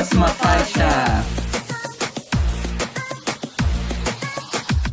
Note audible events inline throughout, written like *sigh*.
próxima faixa.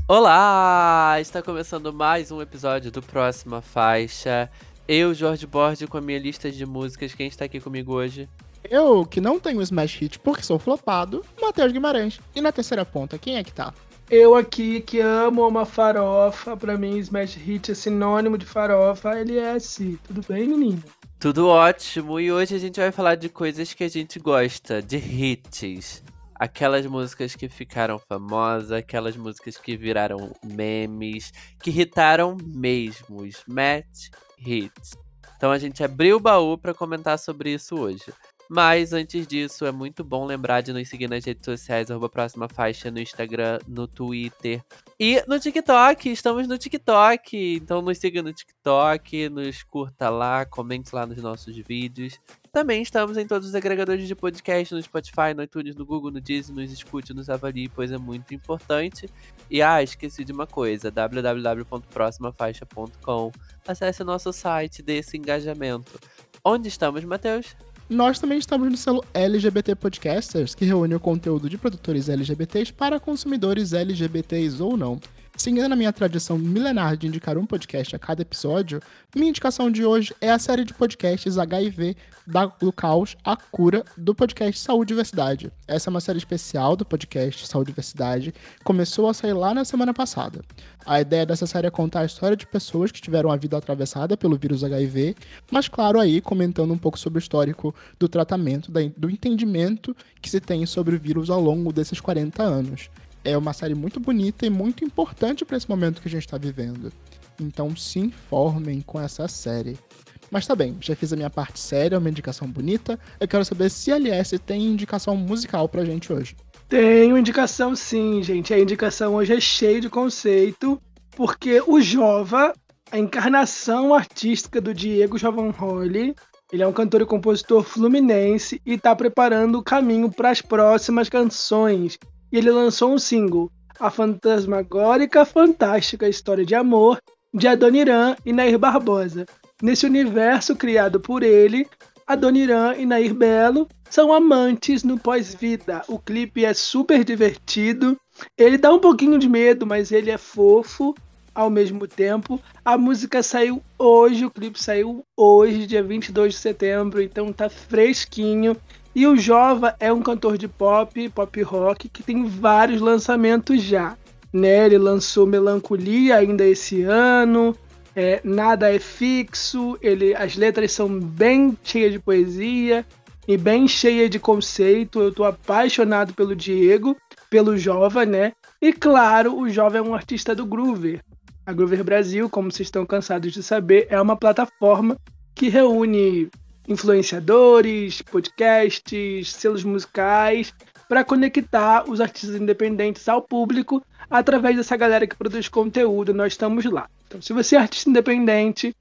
Olá! Está começando mais um episódio do Próxima Faixa. Eu, Jorge Borges, com a minha lista de músicas. Quem está aqui comigo hoje? Eu, que não tenho Smash Hit porque sou flopado, Matheus Guimarães. E na terceira ponta, quem é que tá? Eu aqui que amo uma farofa, pra mim Smash Hit é sinônimo de farofa, LS. Tudo bem, menina? Tudo ótimo. E hoje a gente vai falar de coisas que a gente gosta, de hits. Aquelas músicas que ficaram famosas, aquelas músicas que viraram memes, que irritaram mesmo, Smash Hits. Então a gente abriu o baú para comentar sobre isso hoje. Mas antes disso, é muito bom lembrar de nos seguir nas redes sociais, arroba próxima faixa, no Instagram, no Twitter. E no TikTok, estamos no TikTok. Então nos siga no TikTok, nos curta lá, comente lá nos nossos vídeos. Também estamos em todos os agregadores de podcast, no Spotify, no iTunes, no Google, no Disney, nos escute, nos avalie, pois é muito importante. E ah, esqueci de uma coisa, www.proximafaixa.com. Acesse nosso site desse engajamento. Onde estamos, Matheus? Nós também estamos no selo LGBT Podcasters, que reúne o conteúdo de produtores LGBTs para consumidores LGBTs ou não. Seguindo a minha tradição milenar de indicar um podcast a cada episódio, minha indicação de hoje é a série de podcasts HIV da, do Caos à Cura do podcast Saúde e Diversidade. Essa é uma série especial do podcast Saúde e Diversidade, começou a sair lá na semana passada. A ideia dessa série é contar a história de pessoas que tiveram a vida atravessada pelo vírus HIV, mas claro aí comentando um pouco sobre o histórico do tratamento, do entendimento que se tem sobre o vírus ao longo desses 40 anos é uma série muito bonita e muito importante para esse momento que a gente está vivendo. Então se informem com essa série. Mas tá bem, já fiz a minha parte séria, uma indicação bonita. Eu quero saber se a LS tem indicação musical pra gente hoje. Tenho indicação sim, gente. A indicação hoje é cheia de conceito, porque o Jova, a encarnação artística do Diego Jovanholi, ele é um cantor e compositor fluminense e está preparando o caminho para as próximas canções e ele lançou um single, A Fantasmagórica Fantástica História de Amor, de Adoniran e Nair Barbosa. Nesse universo criado por ele, Adoniran e Nair Belo são amantes no pós-vida. O clipe é super divertido, ele dá um pouquinho de medo, mas ele é fofo ao mesmo tempo. A música saiu hoje, o clipe saiu hoje, dia 22 de setembro, então tá fresquinho. E o Jova é um cantor de pop, pop rock, que tem vários lançamentos já. Né? Ele lançou Melancolia ainda esse ano, é, Nada é Fixo, ele, as letras são bem cheias de poesia e bem cheias de conceito. Eu tô apaixonado pelo Diego, pelo Jova, né? E claro, o Jova é um artista do Groover. A Groover Brasil, como vocês estão cansados de saber, é uma plataforma que reúne influenciadores, podcasts, selos musicais, para conectar os artistas independentes ao público através dessa galera que produz conteúdo. Nós estamos lá. Então, se você é artista independente,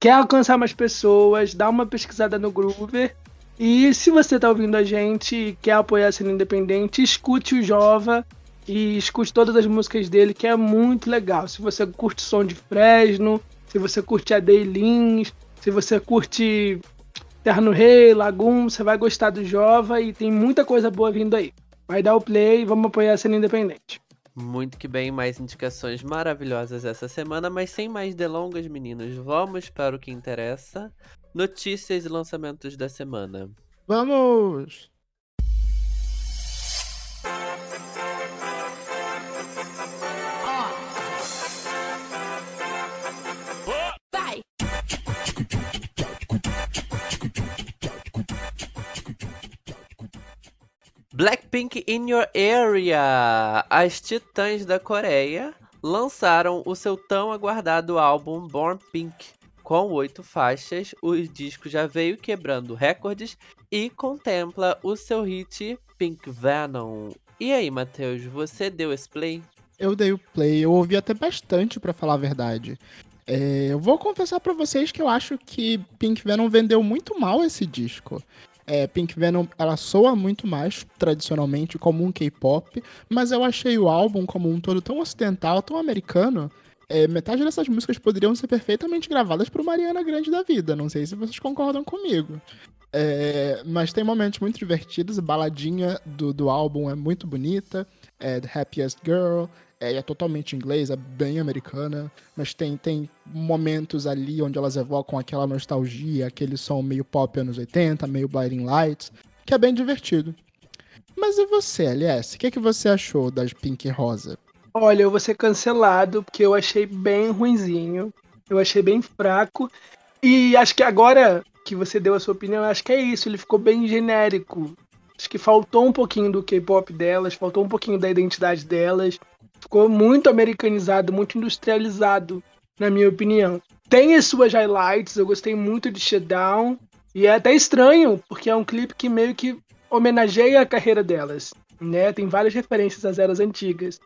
quer alcançar mais pessoas, dá uma pesquisada no Groover. E se você está ouvindo a gente e quer apoiar a cena independente, escute o Jova e escute todas as músicas dele, que é muito legal. Se você curte som de Fresno, se você curte a Daylins, se você curte Terno Rei, Lagum, você vai gostar do Jova e tem muita coisa boa vindo aí. Vai dar o play e vamos apoiar a cena independente. Muito que bem, mais indicações maravilhosas essa semana, mas sem mais delongas, meninos, vamos para o que interessa. Notícias e lançamentos da semana. Vamos! Blackpink in Your Area! As Titãs da Coreia lançaram o seu tão aguardado álbum Born Pink. Com oito faixas, o disco já veio quebrando recordes e contempla o seu hit Pink Venom. E aí, Matheus, você deu esse play? Eu dei o play, eu ouvi até bastante para falar a verdade. É, eu vou confessar para vocês que eu acho que Pink Venom vendeu muito mal esse disco. É, Pink Venom, ela soa muito mais tradicionalmente como um K-pop, mas eu achei o álbum como um todo tão ocidental, tão americano. É, metade dessas músicas poderiam ser perfeitamente gravadas por Mariana Grande da vida. Não sei se vocês concordam comigo. É, mas tem momentos muito divertidos. A baladinha do, do álbum é muito bonita. É The Happiest Girl. É, é totalmente inglês, é bem americana. Mas tem, tem momentos ali onde elas evocam aquela nostalgia, aquele som meio pop anos 80, meio Blinding Lights, que é bem divertido. Mas e você, LS? O que, é que você achou das Pink Rosa? Olha, eu vou ser cancelado porque eu achei bem ruinzinho. Eu achei bem fraco. E acho que agora que você deu a sua opinião, acho que é isso. Ele ficou bem genérico. Acho que faltou um pouquinho do K-pop delas, faltou um pouquinho da identidade delas. Ficou muito americanizado, muito industrializado, na minha opinião. Tem as suas highlights, eu gostei muito de Shutdown. E é até estranho, porque é um clipe que meio que homenageia a carreira delas. Né? Tem várias referências às eras antigas.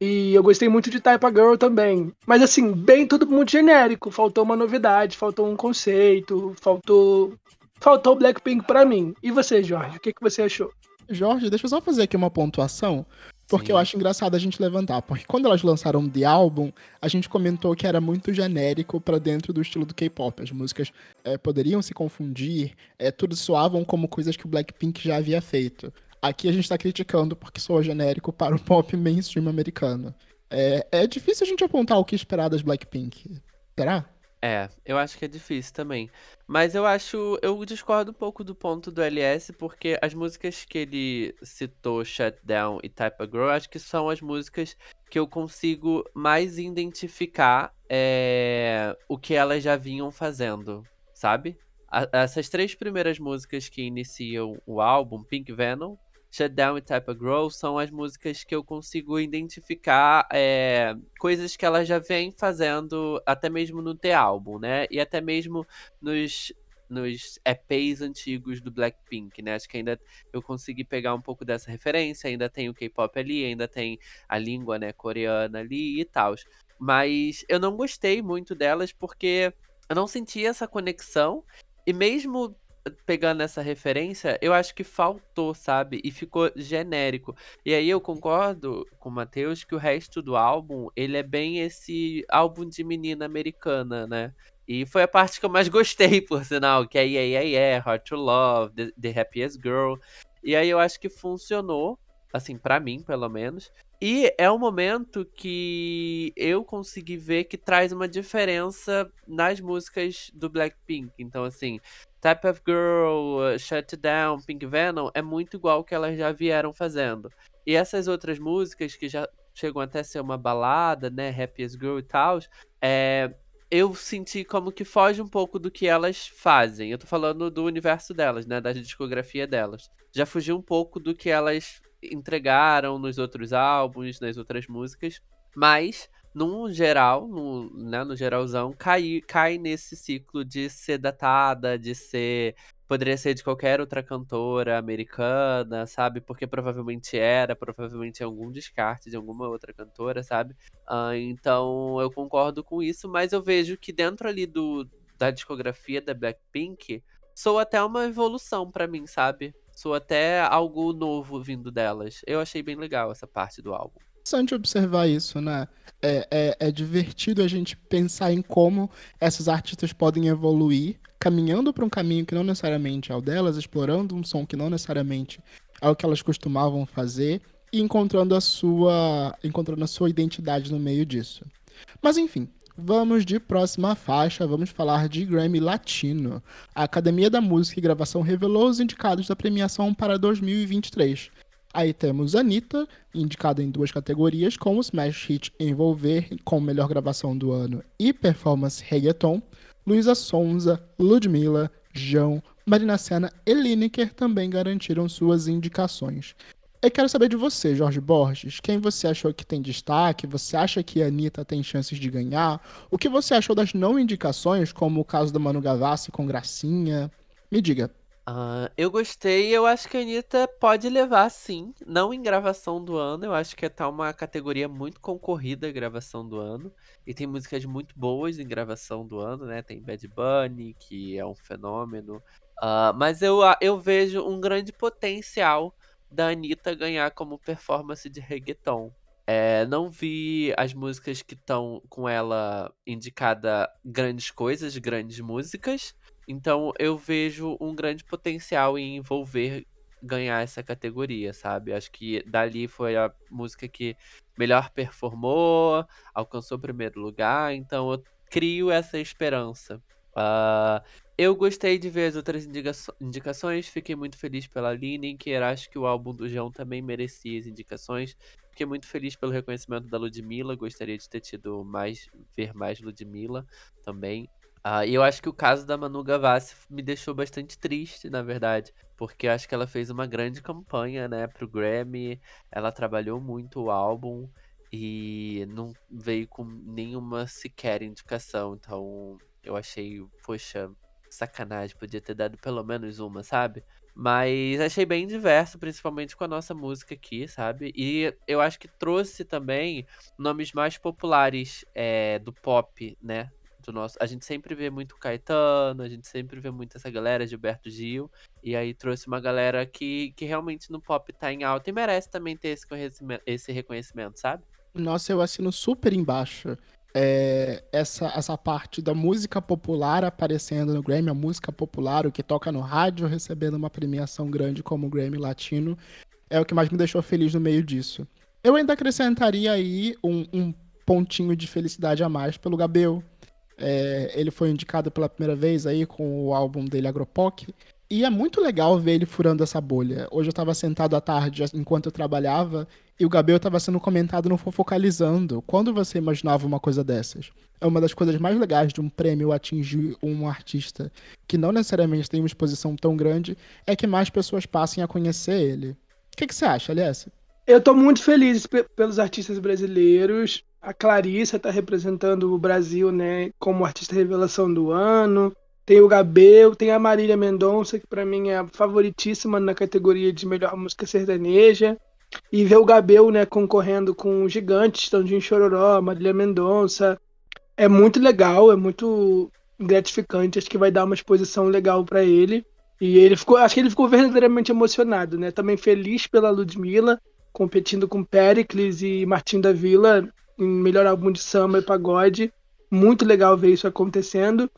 E eu gostei muito de Type a Girl também. Mas assim, bem tudo muito genérico. Faltou uma novidade, faltou um conceito, faltou. Faltou Blackpink para mim. E você, Jorge? O que, que você achou? Jorge, deixa eu só fazer aqui uma pontuação. Porque Sim. eu acho engraçado a gente levantar. Porque quando elas lançaram The Album, a gente comentou que era muito genérico para dentro do estilo do K-pop. As músicas é, poderiam se confundir, é, tudo soavam como coisas que o Blackpink já havia feito. Aqui a gente tá criticando porque soa genérico para o pop mainstream americano. É, é difícil a gente apontar o que esperar das Blackpink. Será? É, eu acho que é difícil também. Mas eu acho. Eu discordo um pouco do ponto do LS, porque as músicas que ele citou, Shutdown e Type of Girl, acho que são as músicas que eu consigo mais identificar é, o que elas já vinham fazendo, sabe? A, essas três primeiras músicas que iniciam o álbum, Pink Venom, Shutdown e Type of Grow são as músicas que eu consigo identificar é, coisas que ela já vem fazendo, até mesmo no The-Álbum, né? E até mesmo nos, nos EPs antigos do Blackpink, né? Acho que ainda eu consegui pegar um pouco dessa referência, ainda tem o K-pop ali, ainda tem a língua, né, coreana ali e tal. Mas eu não gostei muito delas porque eu não senti essa conexão. E mesmo pegando essa referência, eu acho que faltou, sabe? E ficou genérico. E aí eu concordo com o Matheus que o resto do álbum, ele é bem esse álbum de menina americana, né? E foi a parte que eu mais *laughs* gostei, por sinal, que é Yeah, Yeah, Yeah, Hard to Love, The, The Happiest Girl. E aí eu acho que funcionou, assim, para mim, pelo menos. E é um momento que eu consegui ver que traz uma diferença nas músicas do Blackpink. Então, assim, Type of Girl, Shut Down, Pink Venom é muito igual que elas já vieram fazendo. E essas outras músicas que já chegam até a ser uma balada, né, Happiest Girl e tal, é, eu senti como que foge um pouco do que elas fazem. Eu tô falando do universo delas, né, da discografia delas. Já fugiu um pouco do que elas entregaram nos outros álbuns, nas outras músicas, mas no geral, no, né, no geralzão, cai, cai nesse ciclo de ser datada, de ser. Poderia ser de qualquer outra cantora americana, sabe? Porque provavelmente era, provavelmente é algum descarte de alguma outra cantora, sabe? Uh, então eu concordo com isso, mas eu vejo que dentro ali do, da discografia da Blackpink, sou até uma evolução para mim, sabe? Sou até algo novo vindo delas. Eu achei bem legal essa parte do álbum interessante observar isso, né? É, é, é, divertido a gente pensar em como essas artistas podem evoluir, caminhando para um caminho que não necessariamente é o delas, explorando um som que não necessariamente é o que elas costumavam fazer e encontrando a sua, encontrando a sua identidade no meio disso. Mas enfim, Vamos de próxima faixa, vamos falar de Grammy Latino. A Academia da Música e Gravação revelou os indicados da premiação para 2023. Aí temos Anitta, indicada em duas categorias, como Smash Hit Envolver, com melhor gravação do ano e performance reggaeton. Luísa Sonza, Ludmilla, João, Marina Senna e Lineker também garantiram suas indicações. Eu quero saber de você, Jorge Borges. Quem você achou que tem destaque? Você acha que a Anitta tem chances de ganhar? O que você achou das não indicações, como o caso da Manu Gavassi com Gracinha? Me diga. Uh, eu gostei, eu acho que a Anitta pode levar sim, não em gravação do ano, eu acho que tá uma categoria muito concorrida a gravação do ano, e tem músicas muito boas em gravação do ano, né? Tem Bad Bunny, que é um fenômeno, uh, mas eu, eu vejo um grande potencial da Anitta ganhar como performance de reggaeton. É, não vi as músicas que estão com ela indicada grandes coisas, grandes músicas, Então eu vejo um grande potencial em envolver ganhar essa categoria, sabe? Acho que dali foi a música que melhor performou, alcançou o primeiro lugar, então eu crio essa esperança. Uh, eu gostei de ver as outras indica indicações, fiquei muito feliz pela Lineker, acho que o álbum do João também merecia as indicações. Fiquei muito feliz pelo reconhecimento da Ludmilla, gostaria de ter tido mais, ver mais Ludmilla também. Uh, e eu acho que o caso da Manu Gavassi me deixou bastante triste, na verdade, porque acho que ela fez uma grande campanha, né, pro Grammy, ela trabalhou muito o álbum e não veio com nenhuma sequer indicação, então eu achei, poxa, sacanagem, podia ter dado pelo menos uma, sabe? Mas achei bem diverso, principalmente com a nossa música aqui, sabe? E eu acho que trouxe também nomes mais populares é, do pop, né? Do nosso. A gente sempre vê muito Caetano, a gente sempre vê muito essa galera, Gilberto Gil. E aí trouxe uma galera que, que realmente no pop tá em alta e merece também ter esse, esse reconhecimento, sabe? Nossa, eu assino super embaixo é, essa, essa parte da música popular aparecendo no Grammy, a música popular, o que toca no rádio, recebendo uma premiação grande como o Grammy Latino, é o que mais me deixou feliz no meio disso. Eu ainda acrescentaria aí um, um pontinho de felicidade a mais pelo Gabel. É, ele foi indicado pela primeira vez aí com o álbum dele Agropoc. E é muito legal ver ele furando essa bolha. Hoje eu estava sentado à tarde enquanto eu trabalhava e o Gabriel estava sendo comentado no Fofocalizando. Quando você imaginava uma coisa dessas? É uma das coisas mais legais de um prêmio atingir um artista que não necessariamente tem uma exposição tão grande, é que mais pessoas passem a conhecer ele. O que, que você acha, aliás? Eu estou muito feliz pelos artistas brasileiros. A Clarissa está representando o Brasil, né, como artista revelação do ano. Tem o Gabel, tem a Marília Mendonça, que para mim é a favoritíssima na categoria de melhor música sertaneja. E ver o Gabel, né, concorrendo com gigantes, Estandinho Chororó, Marília Mendonça, é muito legal, é muito gratificante, acho que vai dar uma exposição legal para ele. E ele ficou, acho que ele ficou verdadeiramente emocionado, né? Também feliz pela Ludmilla, competindo com Pericles e Martim da Vila em melhor álbum de samba e pagode. Muito legal ver isso acontecendo.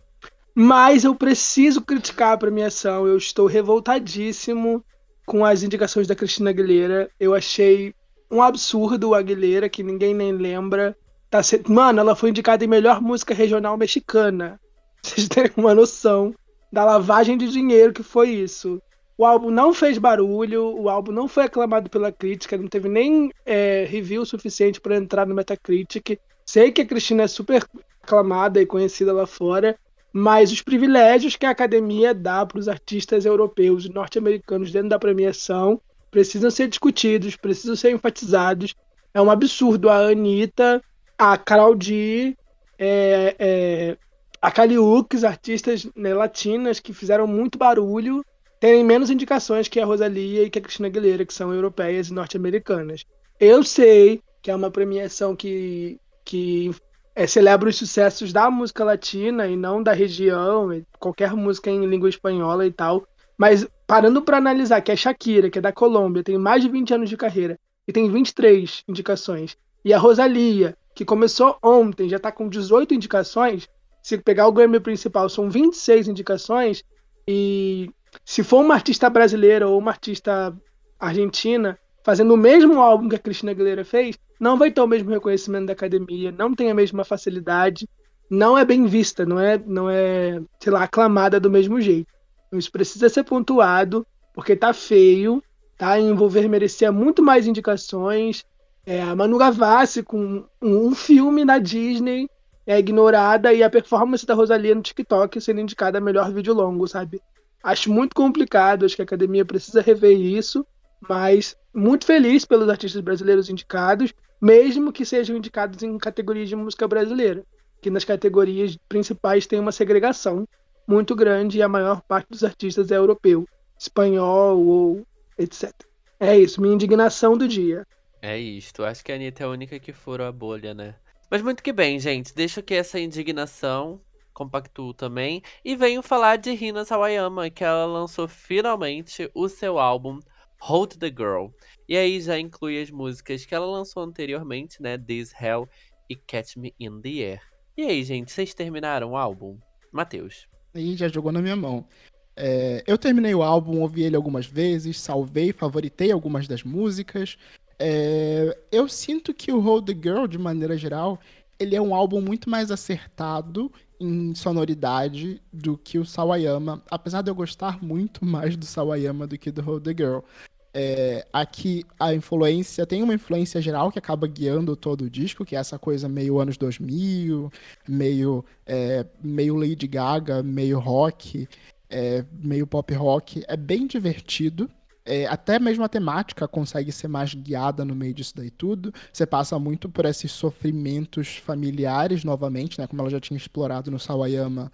Mas eu preciso criticar a premiação. Eu estou revoltadíssimo com as indicações da Cristina Aguilera. Eu achei um absurdo a Aguilera, que ninguém nem lembra. Tá se... Mano, ela foi indicada em melhor música regional mexicana. *laughs* Vocês terem uma noção da lavagem de dinheiro que foi isso. O álbum não fez barulho, o álbum não foi aclamado pela crítica, não teve nem é, review suficiente para entrar no Metacritic. Sei que a Cristina é super aclamada e conhecida lá fora, mas os privilégios que a academia dá para os artistas europeus e norte-americanos dentro da premiação precisam ser discutidos, precisam ser enfatizados. É um absurdo a Anitta, a D, é, é, a Caliux, artistas né, latinas que fizeram muito barulho, terem menos indicações que a Rosalia e que a Cristina Aguilera, que são europeias e norte-americanas. Eu sei que é uma premiação que, que é, celebra os sucessos da música latina e não da região, qualquer música em língua espanhola e tal. Mas parando para analisar que a Shakira, que é da Colômbia, tem mais de 20 anos de carreira e tem 23 indicações, e a Rosalia, que começou ontem, já está com 18 indicações, se pegar o Grammy principal, são 26 indicações, e se for uma artista brasileira ou uma artista argentina fazendo o mesmo álbum que a Cristina Aguilera fez, não vai ter o mesmo reconhecimento da academia, não tem a mesma facilidade, não é bem vista, não é, não é, sei lá, aclamada do mesmo jeito. Então, isso precisa ser pontuado, porque tá feio, tá? Envolver merecia muito mais indicações. É, a Manu Gavassi com um, um filme na Disney é ignorada e a performance da Rosalia no TikTok sendo indicada a melhor vídeo longo, sabe? Acho muito complicado, acho que a academia precisa rever isso, mas muito feliz pelos artistas brasileiros indicados mesmo que sejam indicados em categorias de música brasileira, que nas categorias principais tem uma segregação muito grande e a maior parte dos artistas é europeu, espanhol ou etc. É isso, minha indignação do dia. É isto, acho que a Anitta é a única que furou a bolha, né? Mas muito que bem, gente, deixa que essa indignação compactuo também e venho falar de Rina Sawayama, que ela lançou finalmente o seu álbum Hold the Girl. E aí já inclui as músicas que ela lançou anteriormente, né? This Hell e Catch Me in the Air. E aí, gente, vocês terminaram o álbum? Matheus. Aí já jogou na minha mão. É, eu terminei o álbum, ouvi ele algumas vezes, salvei, favoritei algumas das músicas. É, eu sinto que o Hold the Girl, de maneira geral, ele é um álbum muito mais acertado em sonoridade do que o Sawayama, apesar de eu gostar muito mais do Sawayama do que do Hold the Girl. É, aqui a influência tem uma influência geral que acaba guiando todo o disco, que é essa coisa meio anos 2000, meio é, meio Lady Gaga, meio rock, é, meio pop rock. É bem divertido. É, até mesmo a temática consegue ser mais guiada no meio disso daí tudo. Você passa muito por esses sofrimentos familiares novamente, né? Como ela já tinha explorado no Sawayama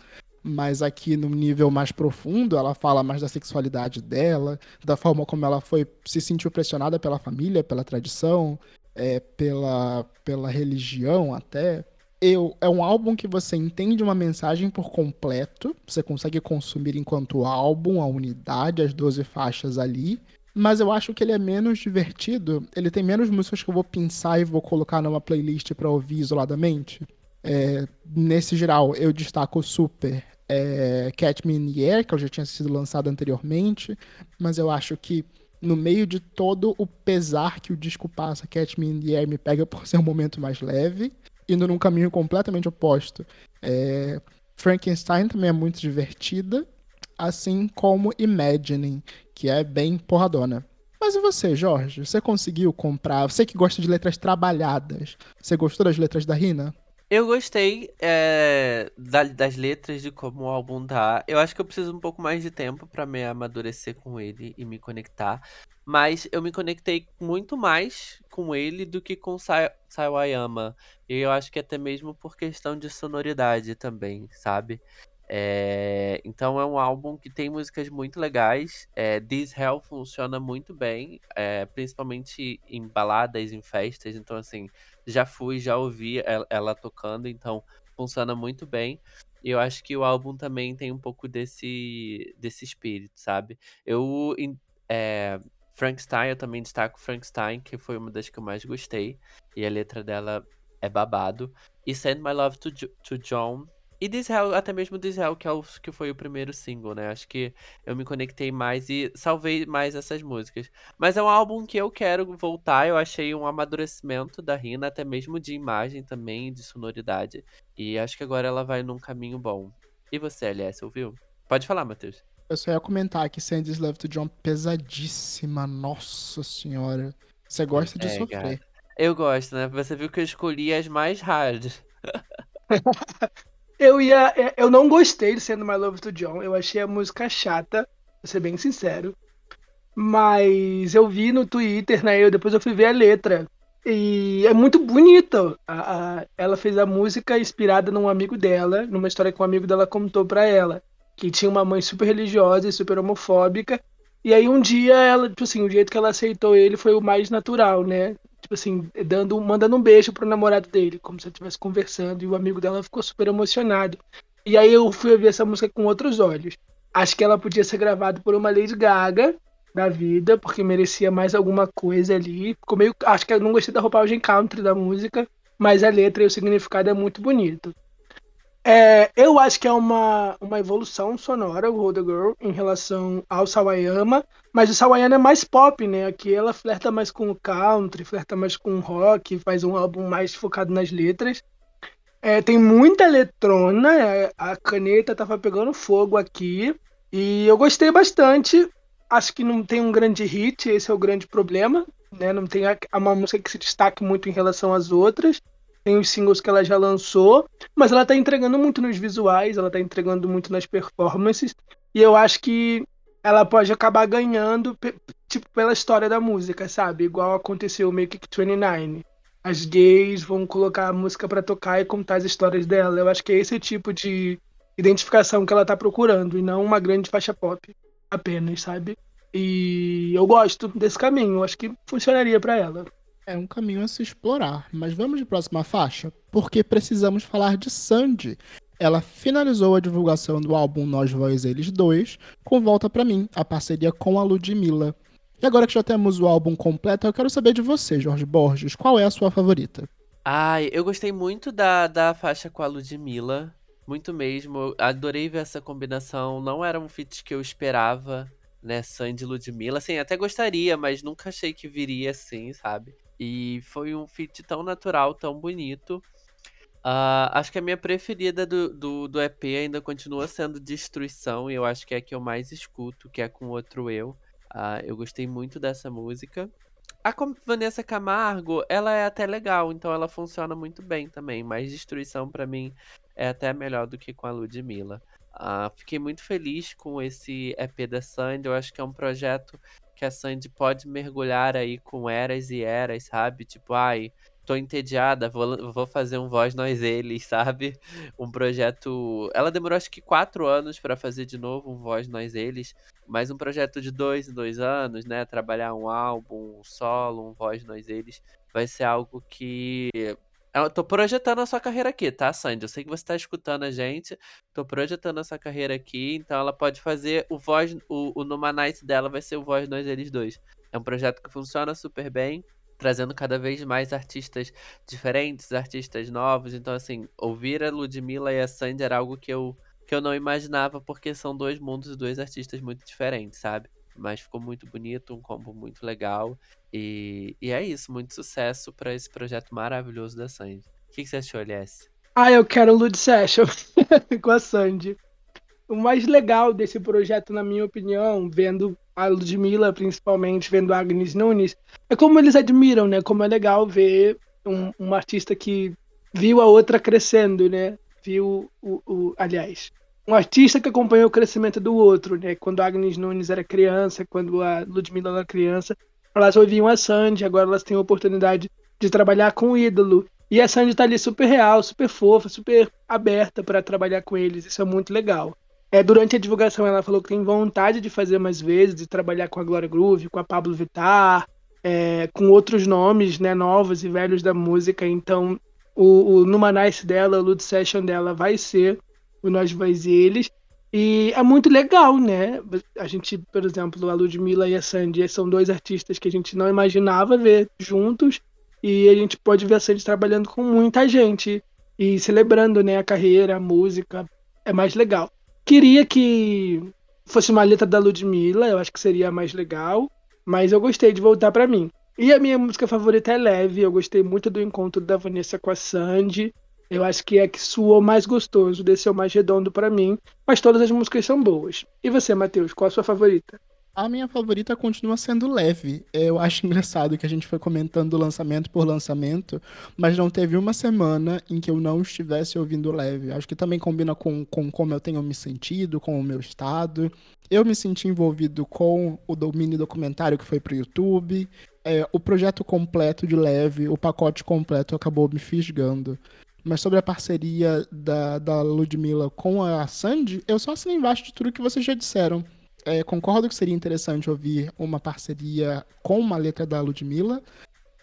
mas aqui no nível mais profundo, ela fala mais da sexualidade dela, da forma como ela foi se sentiu pressionada pela família, pela tradição, é, pela, pela religião até. Eu, é um álbum que você entende uma mensagem por completo, você consegue consumir enquanto álbum, a unidade, as 12 faixas ali, mas eu acho que ele é menos divertido, ele tem menos músicas que eu vou pensar e vou colocar numa playlist para ouvir isoladamente. É, nesse geral, eu destaco super é, in the Air, que já tinha sido lançado anteriormente, mas eu acho que no meio de todo o pesar que o disco passa, Catch Me in the Air me pega por ser um momento mais leve, indo num caminho completamente oposto. É, Frankenstein também é muito divertida, assim como Imagining, que é bem porradona. Mas e você, Jorge? Você conseguiu comprar? Você que gosta de letras trabalhadas, você gostou das letras da Rina? Eu gostei é, da- das letras, de como o álbum tá. Eu acho que eu preciso um pouco mais de tempo pra me amadurecer com ele e me conectar. Mas eu me conectei muito mais com ele do que com Sa. E eu acho que até mesmo por questão de sonoridade também, sabe? É, então é um álbum que tem músicas muito legais. É, This Hell funciona muito bem, é, principalmente em baladas, em festas. Então, assim, já fui, já ouvi ela, ela tocando, então funciona muito bem. E eu acho que o álbum também tem um pouco desse, desse espírito, sabe? Eu. É, Frankenstein, eu também destaco Frankenstein, que foi uma das que eu mais gostei. E a letra dela é babado. E Send My Love to, to John e This Hell, até mesmo This Hell, que, é o, que foi o primeiro single, né? Acho que eu me conectei mais e salvei mais essas músicas. Mas é um álbum que eu quero voltar. Eu achei um amadurecimento da Rina, até mesmo de imagem também, de sonoridade. E acho que agora ela vai num caminho bom. E você, LS, ouviu? Pode falar, Matheus. Eu só ia comentar que Sandy's Love to John pesadíssima, nossa senhora. Você gosta de é, sofrer. Eu gosto, né? Você viu que eu escolhi as mais hard. *laughs* Eu ia. É, eu não gostei de Sendo My Love to John. Eu achei a música chata, pra ser bem sincero. Mas eu vi no Twitter, né? Eu, depois eu fui ver a letra. E é muito bonita. A, a, ela fez a música inspirada num amigo dela, numa história que um amigo dela contou para ela. Que tinha uma mãe super religiosa e super homofóbica. E aí um dia ela, tipo assim, o jeito que ela aceitou ele foi o mais natural, né? Tipo assim, dando, mandando um beijo pro namorado dele, como se estivesse conversando, e o amigo dela ficou super emocionado. E aí eu fui ouvir essa música com outros olhos. Acho que ela podia ser gravada por uma Lady Gaga da vida, porque merecia mais alguma coisa ali. Ficou meio, acho que eu não gostei da roupagem country da música, mas a letra e o significado é muito bonito. É, eu acho que é uma, uma evolução sonora, o the Girl, em relação ao Sawayama, mas o Sawayama é mais pop, né? Aqui ela flerta mais com o country, flerta mais com o rock, faz um álbum mais focado nas letras. É, tem muita eletrona, é, a caneta tava pegando fogo aqui, e eu gostei bastante. Acho que não tem um grande hit, esse é o grande problema, né? Não tem uma música que se destaque muito em relação às outras tem os singles que ela já lançou, mas ela tá entregando muito nos visuais, ela tá entregando muito nas performances, e eu acho que ela pode acabar ganhando, tipo, pela história da música, sabe? Igual aconteceu meio que 29. As gays vão colocar a música para tocar e contar as histórias dela. Eu acho que é esse tipo de identificação que ela tá procurando, e não uma grande faixa pop apenas, sabe? E eu gosto desse caminho, eu acho que funcionaria para ela. É um caminho a se explorar, mas vamos de próxima faixa, porque precisamos falar de Sandy. Ela finalizou a divulgação do álbum Nós Voz Eles 2 com Volta Pra Mim, a parceria com a Ludmilla. E agora que já temos o álbum completo, eu quero saber de você, Jorge Borges, qual é a sua favorita? Ai, eu gostei muito da, da faixa com a Ludmilla. Muito mesmo. Adorei ver essa combinação. Não era um feat que eu esperava, né? Sandy e Ludmilla. Assim, até gostaria, mas nunca achei que viria assim, sabe? E foi um feat tão natural, tão bonito. Uh, acho que a minha preferida do, do, do, EP ainda continua sendo Destruição, e eu acho que é a que eu mais escuto, que é com Outro Eu. Uh, eu gostei muito dessa música. A Vanessa Camargo, ela é até legal, então ela funciona muito bem também, mas Destruição para mim é até melhor do que com a Ludmilla. Uh, fiquei muito feliz com esse EP da Sandy, eu acho que é um projeto que a Sandy pode mergulhar aí com eras e eras, sabe? Tipo, ai, tô entediada, vou, vou fazer um Voz Nós Eles, *laughs* sabe? Um projeto. Ela demorou acho que quatro anos para fazer de novo um Voz Nós Eles, mas um projeto de dois em dois anos, né? Trabalhar um álbum, um solo, um Voz Nós Eles, vai ser algo que. Eu tô projetando a sua carreira aqui, tá, Sandy? Eu sei que você tá escutando a gente. Tô projetando a sua carreira aqui, então ela pode fazer o voz. O, o Numa Night dela vai ser o Voz Nós Eles dois. É um projeto que funciona super bem trazendo cada vez mais artistas diferentes, artistas novos. Então, assim, ouvir a Ludmilla e a Sandy era algo que eu, que eu não imaginava, porque são dois mundos, dois artistas muito diferentes, sabe? Mas ficou muito bonito, um combo muito legal. E, e é isso, muito sucesso para esse projeto maravilhoso da Sandy. O que, que você achou, Alice? Ah, eu quero o Lud Session *laughs* com a Sandy. O mais legal desse projeto, na minha opinião, vendo a Ludmilla, principalmente, vendo a Agnes Nunes, é como eles admiram, né? Como é legal ver um, um artista que viu a outra crescendo, né? Viu o, o, aliás, um artista que acompanhou o crescimento do outro, né? Quando a Agnes Nunes era criança, quando a Ludmilla era criança, elas ouviam a Sandy, agora elas têm a oportunidade de trabalhar com o ídolo. E a Sandy tá ali super real, super fofa, super aberta para trabalhar com eles. Isso é muito legal. É, durante a divulgação, ela falou que tem vontade de fazer mais vezes, de trabalhar com a Glória Groove, com a Pablo Vittar, é, com outros nomes né, novos e velhos da música. Então, o, o Numa Nice dela, o Lud Session dela, vai ser o Nós Vais e Eles. E é muito legal, né? A gente, por exemplo, a Ludmilla e a Sandy são dois artistas que a gente não imaginava ver juntos. E a gente pode ver a Sandy trabalhando com muita gente e celebrando né, a carreira, a música. É mais legal. Queria que fosse uma letra da Ludmilla, eu acho que seria mais legal, mas eu gostei de voltar para mim. E a minha música favorita é Leve, eu gostei muito do encontro da Vanessa com a Sandy. Eu acho que é que suou mais gostoso, desceu mais redondo para mim, mas todas as músicas são boas. E você, Matheus, qual a sua favorita? A minha favorita continua sendo leve. Eu acho engraçado que a gente foi comentando lançamento por lançamento, mas não teve uma semana em que eu não estivesse ouvindo leve. Acho que também combina com, com como eu tenho me sentido, com o meu estado. Eu me senti envolvido com o mini documentário que foi pro YouTube. É, o projeto completo de leve, o pacote completo acabou me fisgando. Mas sobre a parceria da, da Ludmilla com a Sandy, eu só assinei embaixo de tudo que vocês já disseram é, concordo que seria interessante ouvir uma parceria com uma letra da Ludmilla,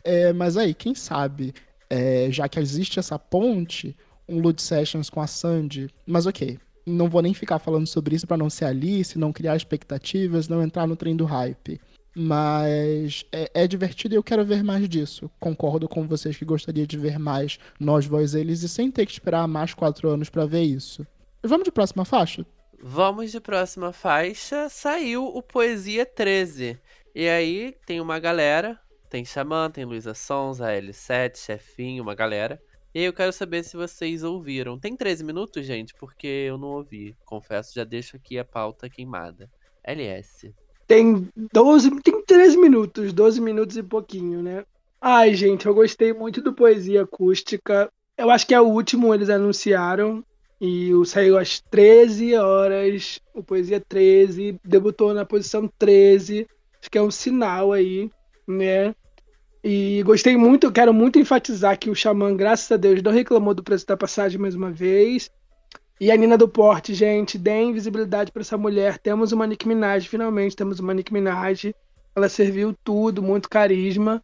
é, mas aí, quem sabe, é, já que existe essa ponte, um Lud Sessions com a Sandy, mas ok, não vou nem ficar falando sobre isso para não ser Alice, não criar expectativas, não entrar no trem do hype. Mas é, é, divertido e eu quero ver mais disso. Concordo com vocês que gostaria de ver mais nós, voz, eles, e sem ter que esperar mais quatro anos para ver isso. Vamos de próxima faixa? Vamos de próxima faixa. Saiu o Poesia 13. E aí tem uma galera. Tem Xamã, tem Luísa Sons, a L7, Chefinho, uma galera. E aí eu quero saber se vocês ouviram. Tem 13 minutos, gente? Porque eu não ouvi. Confesso, já deixo aqui a pauta queimada. LS. Tem 12, tem 13 minutos, 12 minutos e pouquinho, né? Ai, gente, eu gostei muito do Poesia Acústica. Eu acho que é o último eles anunciaram. E saiu às 13 horas, o Poesia 13, debutou na posição 13. Acho que é um sinal aí, né? E gostei muito, quero muito enfatizar que o Xamã, graças a Deus, não reclamou do preço da passagem mais uma vez. E a Nina do Porte, gente, deem visibilidade para essa mulher. Temos uma Nicki Minaj, finalmente temos uma Nicki Minaj. Ela serviu tudo, muito carisma.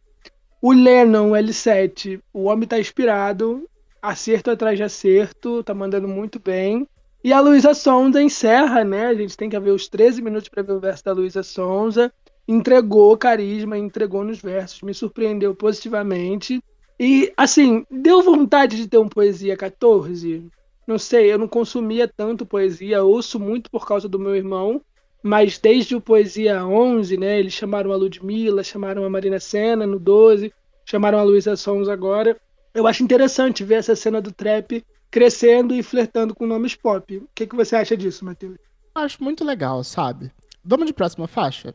O Lennon, o L7, o homem tá inspirado acerto atrás de acerto, tá mandando muito bem. E a Luísa Sonza encerra, né? A gente tem que ver os 13 minutos para ver o verso da Luísa Sonza. Entregou carisma, entregou nos versos, me surpreendeu positivamente. E, assim, deu vontade de ter um Poesia 14? Não sei, eu não consumia tanto poesia, ouço muito por causa do meu irmão, mas desde o Poesia 11, né, eles chamaram a Ludmilla, chamaram a Marina Senna no 12, chamaram a Luísa Sons agora. Eu acho interessante ver essa cena do trap crescendo e flertando com nomes pop. O que, que você acha disso, Matheus? Acho muito legal, sabe? Vamos de próxima faixa?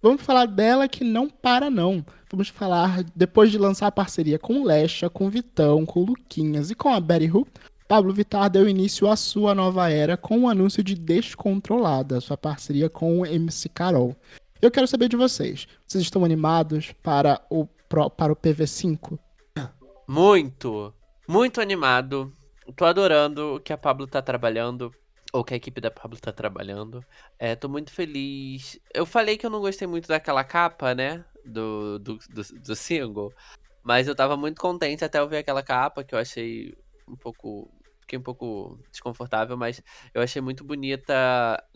Vamos falar dela que não para, não. Vamos falar, depois de lançar a parceria com Lesha, com Vitão, com Luquinhas e com a Betty Who, Pablo Vittar deu início à sua nova era com o anúncio de Descontrolada, sua parceria com o MC Carol. Eu quero saber de vocês. Vocês estão animados para o, para o PV5? Muito, muito animado. Tô adorando o que a Pablo tá trabalhando ou que a equipe da Pablo tá trabalhando. É, tô muito feliz. Eu falei que eu não gostei muito daquela capa, né? Do, do, do, do single. Mas eu tava muito contente até eu ver aquela capa, que eu achei um pouco. Fiquei um pouco desconfortável, mas eu achei muito bonita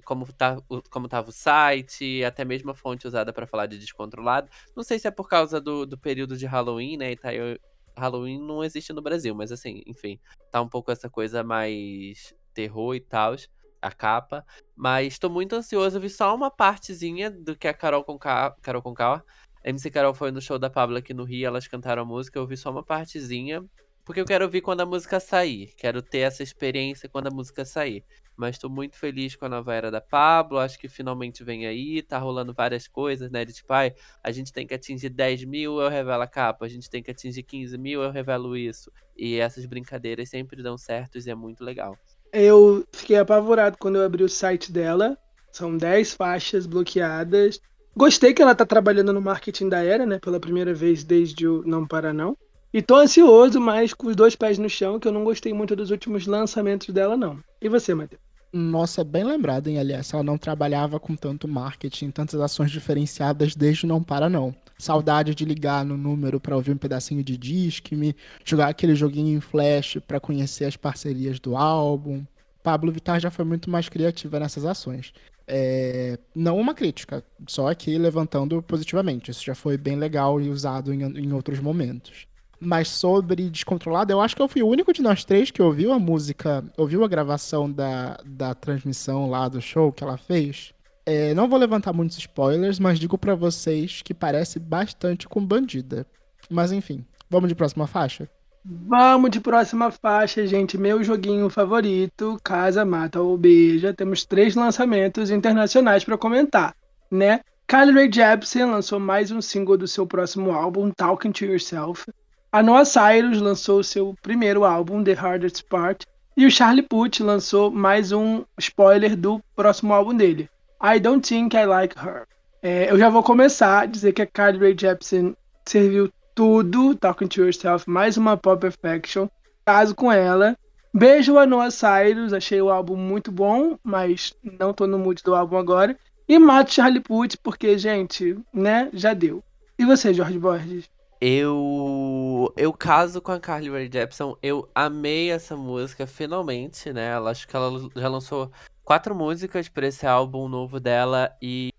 como, tá, como tava o site, até mesmo a fonte usada para falar de descontrolado. Não sei se é por causa do, do período de Halloween, né? E tá, eu, Halloween não existe no Brasil, mas assim, enfim, tá um pouco essa coisa mais terror e tal, a capa. Mas tô muito ansioso, eu vi só uma partezinha do que a Carol com Carol com K, MC Carol foi no show da Pablo aqui no Rio, elas cantaram a música, eu vi só uma partezinha, porque eu quero ouvir quando a música sair, quero ter essa experiência quando a música sair. Mas tô muito feliz com a nova era da Pablo, acho que finalmente vem aí, tá rolando várias coisas, né? De tipo, ai, a gente tem que atingir 10 mil, eu revelo a capa, a gente tem que atingir 15 mil, eu revelo isso. E essas brincadeiras sempre dão certo e é muito legal. Eu fiquei apavorado quando eu abri o site dela. São 10 faixas bloqueadas. Gostei que ela tá trabalhando no marketing da era, né? Pela primeira vez desde o Não Para Não. E tô ansioso, mas com os dois pés no chão, que eu não gostei muito dos últimos lançamentos dela, não. E você, Matheus? Nossa, bem lembrado, hein, aliás. Ela não trabalhava com tanto marketing, tantas ações diferenciadas desde Não Para Não. Saudade de ligar no número para ouvir um pedacinho de Disque-me, jogar aquele joguinho em flash para conhecer as parcerias do álbum. Pablo Vittar já foi muito mais criativa nessas ações. É, não uma crítica, só aqui levantando positivamente. Isso já foi bem legal e usado em, em outros momentos. Mas sobre Descontrolado, eu acho que eu fui o único de nós três que ouviu a música, ouviu a gravação da, da transmissão lá do show que ela fez. É, não vou levantar muitos spoilers, mas digo para vocês que parece bastante com Bandida. Mas enfim, vamos de próxima faixa? Vamos de próxima faixa, gente. Meu joguinho favorito, Casa Mata ou Beija. Temos três lançamentos internacionais para comentar, né? Kylie Rae Jepsen lançou mais um single do seu próximo álbum, Talking to Yourself. A Noah Cyrus lançou seu primeiro álbum, The Hardest Part. E o Charlie Puth lançou mais um spoiler do próximo álbum dele, I Don't Think I Like Her. É, eu já vou começar a dizer que a Carly Rae Jepsen serviu tudo, Talking to Yourself, mais uma pop perfection, caso com ela. Beijo a Noah Cyrus, achei o álbum muito bom, mas não tô no mood do álbum agora. E mato Charlie Puth, porque, gente, né, já deu. E você, Jorge Borges? Eu eu caso com a Carly Rae Jepsen. Eu amei essa música finalmente, né? Ela acho que ela já lançou quatro músicas para esse álbum novo dela e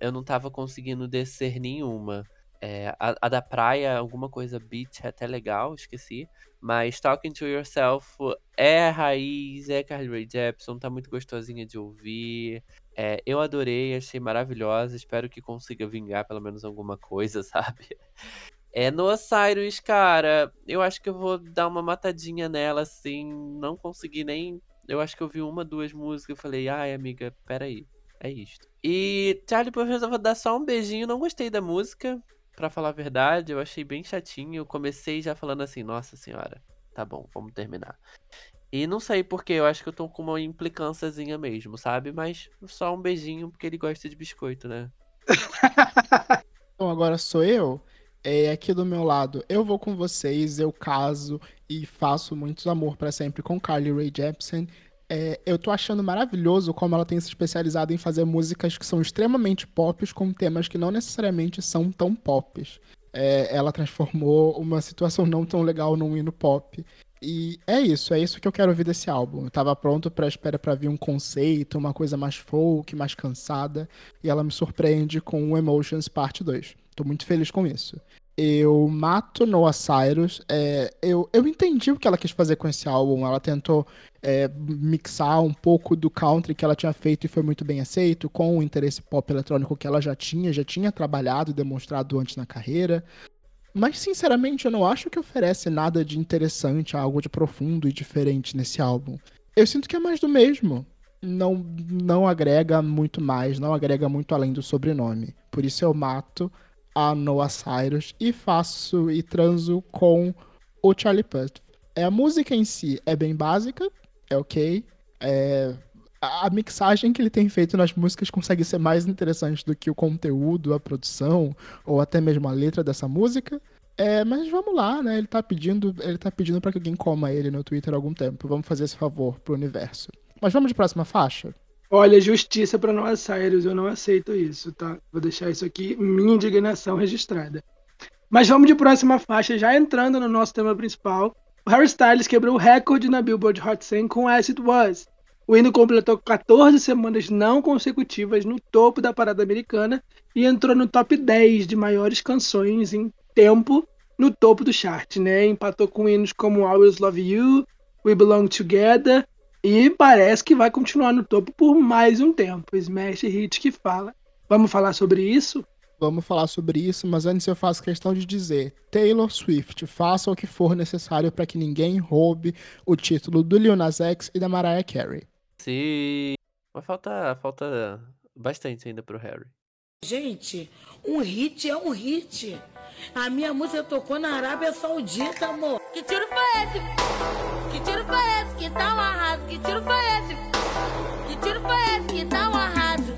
eu não tava conseguindo descer nenhuma. É, a, a, da praia, alguma coisa beat é até legal, esqueci. Mas Talking to Yourself é raiz, é Carly Rae Jepsen, tá muito gostosinha de ouvir. É, eu adorei, achei maravilhosa. Espero que consiga vingar pelo menos alguma coisa, *laughs* sabe? É no Cyrus, cara. Eu acho que eu vou dar uma matadinha nela, assim. Não consegui nem eu acho que eu vi uma, duas músicas e falei, ai, amiga, peraí. É isto. E Charlie Puth resolveu dar só um beijinho. Não gostei da música, para falar a verdade. Eu achei bem chatinho. Eu comecei já falando assim, nossa senhora, tá bom, vamos terminar. E não sei porque, eu acho que eu tô com uma implicânciazinha mesmo, sabe? Mas só um beijinho porque ele gosta de biscoito, né? *laughs* então agora sou eu. É, aqui do meu lado, eu vou com vocês, eu caso e faço muito amor para sempre com Carly Rae Jepsen. É, eu tô achando maravilhoso como ela tem se especializado em fazer músicas que são extremamente pop com temas que não necessariamente são tão pop. É, ela transformou uma situação não tão legal num hino pop. E é isso, é isso que eu quero ouvir desse álbum. Eu tava pronto pra espera para vir um conceito, uma coisa mais folk, mais cansada, e ela me surpreende com o Emotions Parte 2. Tô muito feliz com isso. eu mato Noah Cyrus. É, eu, eu entendi o que ela quis fazer com esse álbum. Ela tentou é, mixar um pouco do country que ela tinha feito e foi muito bem aceito, com o interesse pop eletrônico que ela já tinha, já tinha trabalhado e demonstrado antes na carreira. Mas, sinceramente, eu não acho que oferece nada de interessante, algo de profundo e diferente nesse álbum. Eu sinto que é mais do mesmo. Não, não agrega muito mais, não agrega muito além do sobrenome. Por isso eu mato a Noah Cyrus e faço e transo com o Charlie Puth. É, a música em si é bem básica, é ok. É, a mixagem que ele tem feito nas músicas consegue ser mais interessante do que o conteúdo, a produção ou até mesmo a letra dessa música. É, mas vamos lá, né? Ele tá pedindo, ele tá pedindo para que alguém coma ele no Twitter há algum tempo. Vamos fazer esse favor pro universo. Mas vamos de próxima faixa? Olha, justiça para Noah Cyrus, eu não aceito isso, tá? Vou deixar isso aqui, minha indignação registrada. Mas vamos de próxima faixa, já entrando no nosso tema principal. O Harry Styles quebrou o recorde na Billboard Hot 100 com As It Was. O hino completou 14 semanas não consecutivas no topo da parada americana e entrou no top 10 de maiores canções em tempo no topo do chart, né? Empatou com hinos como Always Love You, We Belong Together e parece que vai continuar no topo por mais um tempo. Smash Hit que fala. Vamos falar sobre isso? Vamos falar sobre isso, mas antes eu faço questão de dizer: Taylor Swift, faça o que for necessário para que ninguém roube o título do Lil Nas X e da Mariah Carey. Sim. Mas falta, falta bastante ainda pro Harry. Gente, um hit é um hit. A minha música tocou na Arábia Saudita, amor. Que tiro foi esse? Que tiro foi esse? Que tá um arraso? Que tiro foi esse? Que tiro foi esse? Que tá um arraso?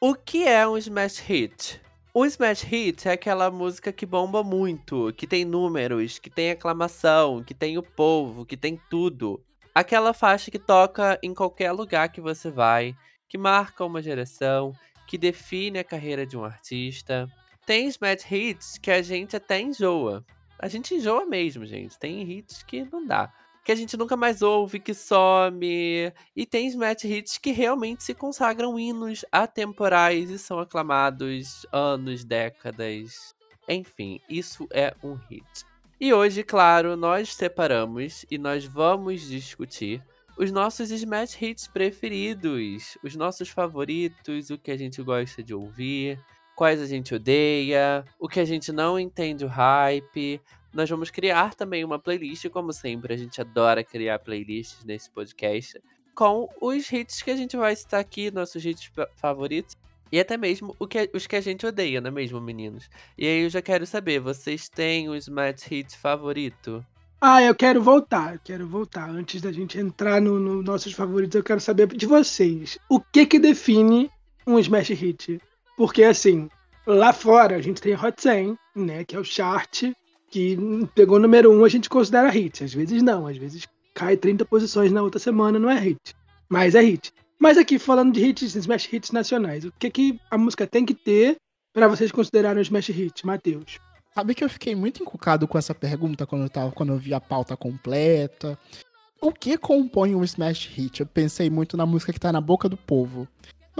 O que é um smash hit? Um smash hit é aquela música que bomba muito, que tem números, que tem aclamação, que tem o povo, que tem tudo. Aquela faixa que toca em qualquer lugar que você vai, que marca uma geração, que define a carreira de um artista. Tem smash hits que a gente até enjoa. A gente enjoa mesmo, gente. Tem hits que não dá. Que a gente nunca mais ouve, que some. E tem smash hits que realmente se consagram hinos atemporais e são aclamados anos, décadas. Enfim, isso é um hit. E hoje, claro, nós separamos e nós vamos discutir os nossos Smash Hits preferidos, os nossos favoritos, o que a gente gosta de ouvir, quais a gente odeia, o que a gente não entende o hype. Nós vamos criar também uma playlist, como sempre, a gente adora criar playlists nesse podcast, com os hits que a gente vai citar aqui, nossos hits favoritos. E até mesmo que, os que a gente odeia, não é mesmo, meninos? E aí eu já quero saber, vocês têm o Smash Hit favorito? Ah, eu quero voltar, eu quero voltar. Antes da gente entrar nos no nossos favoritos, eu quero saber de vocês. O que que define um Smash Hit? Porque, assim, lá fora a gente tem Hot 100, né, que é o chart, que pegou o número 1, a gente considera hit. Às vezes não, às vezes cai 30 posições na outra semana, não é hit. Mas é hit. Mas aqui, falando de hits, smash hits nacionais, o que, que a música tem que ter para vocês considerarem um smash hit, Matheus? Sabe que eu fiquei muito encucado com essa pergunta quando eu, tava, quando eu vi a pauta completa. O que compõe um smash hit? Eu pensei muito na música que tá na boca do povo.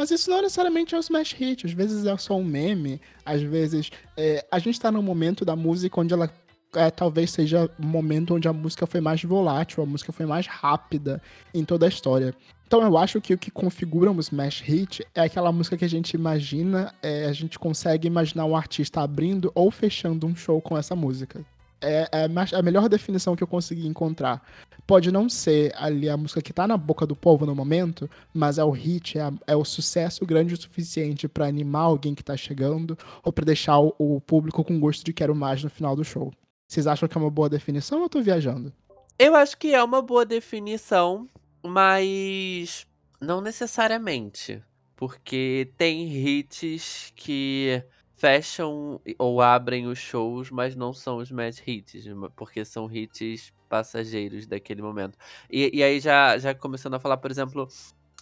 Mas isso não necessariamente é um smash hit, às vezes é só um meme, às vezes é, a gente tá num momento da música onde ela é, talvez seja o momento onde a música foi mais volátil, a música foi mais rápida em toda a história. Então eu acho que o que configura um smash hit é aquela música que a gente imagina, é, a gente consegue imaginar um artista abrindo ou fechando um show com essa música. É, é a melhor definição que eu consegui encontrar. Pode não ser ali a música que tá na boca do povo no momento, mas é o hit, é, a, é o sucesso grande o suficiente para animar alguém que tá chegando ou para deixar o, o público com gosto de quero mais no final do show. Vocês acham que é uma boa definição ou eu tô viajando? Eu acho que é uma boa definição, mas não necessariamente. Porque tem hits que fecham ou abrem os shows, mas não são os match hits, porque são hits passageiros daquele momento. E, e aí já, já começando a falar, por exemplo,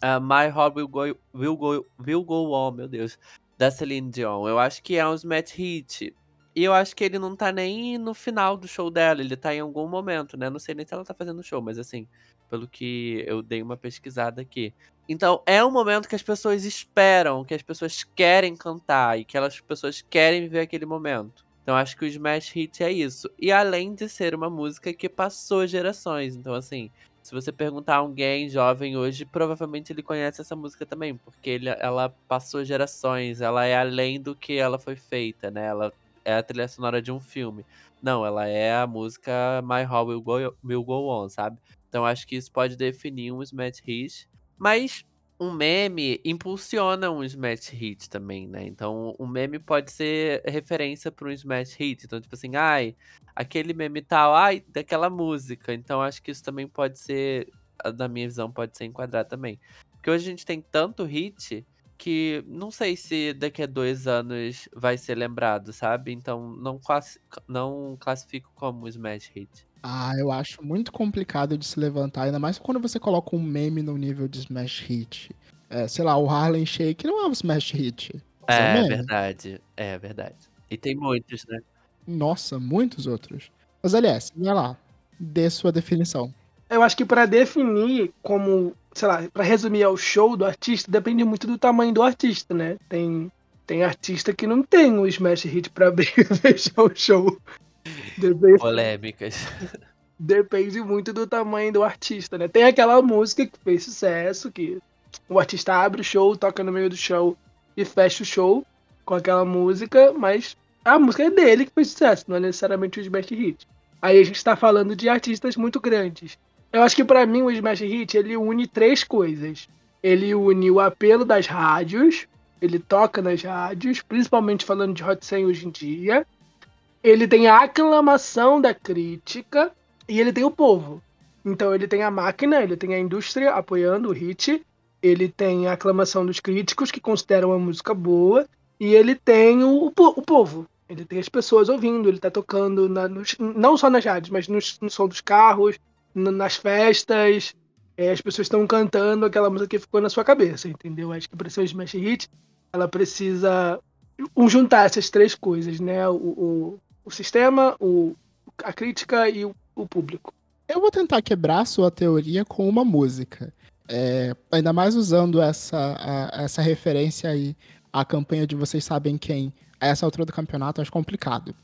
uh, My Heart Will Go, Will, Go, Will Go On, meu Deus, da Celine Dion. Eu acho que é um match hit, e eu acho que ele não tá nem no final do show dela, ele tá em algum momento, né? Não sei nem se ela tá fazendo show, mas assim, pelo que eu dei uma pesquisada aqui. Então, é um momento que as pessoas esperam, que as pessoas querem cantar e que as pessoas querem viver aquele momento. Então, acho que o Smash Hit é isso. E além de ser uma música que passou gerações. Então, assim, se você perguntar a alguém jovem hoje, provavelmente ele conhece essa música também, porque ele, ela passou gerações, ela é além do que ela foi feita, né? Ela é a trilha sonora de um filme. Não, ela é a música My Heart Will Go, Will Go On, sabe? Então acho que isso pode definir um smash hit. Mas um meme impulsiona um smash hit também, né? Então um meme pode ser referência para um smash hit. Então, tipo assim, ai, aquele meme tal, ai, daquela música. Então acho que isso também pode ser, na minha visão, pode ser enquadrado também. Porque hoje a gente tem tanto hit que não sei se daqui a dois anos vai ser lembrado, sabe? Então não, não classifico como Smash Hit. Ah, eu acho muito complicado de se levantar, ainda mais quando você coloca um meme no nível de Smash Hit. É, sei lá, o Harlem Shake não é um Smash Hit. É, é verdade, é verdade. E tem muitos, né? Nossa, muitos outros. Mas, aliás, vai lá, dê sua definição. Eu acho que para definir como sei lá, para resumir ao show do artista, depende muito do tamanho do artista, né? Tem, tem artista que não tem o Smash Hit pra *laughs* abrir e fechar o show. Depende, Polêmicas. Depende muito do tamanho do artista, né? Tem aquela música que fez sucesso, que o artista abre o show, toca no meio do show e fecha o show com aquela música, mas a música é dele que fez sucesso, não é necessariamente o Smash Hit. Aí a gente tá falando de artistas muito grandes. Eu acho que para mim o Smash Hit ele une três coisas. Ele une o apelo das rádios, ele toca nas rádios, principalmente falando de Hot 100 hoje em dia. Ele tem a aclamação da crítica e ele tem o povo. Então ele tem a máquina, ele tem a indústria apoiando o hit, ele tem a aclamação dos críticos que consideram a música boa e ele tem o, o povo. Ele tem as pessoas ouvindo, ele tá tocando na, nos, não só nas rádios, mas no, no som dos carros, nas festas, é, as pessoas estão cantando aquela música que ficou na sua cabeça, entendeu? Acho que para ser um smash hit, ela precisa juntar essas três coisas, né? O, o, o sistema, o, a crítica e o, o, público. Eu vou tentar quebrar sua teoria com uma música. É, ainda mais usando essa, a, essa referência aí à campanha de Vocês Sabem Quem a essa altura do campeonato, acho complicado.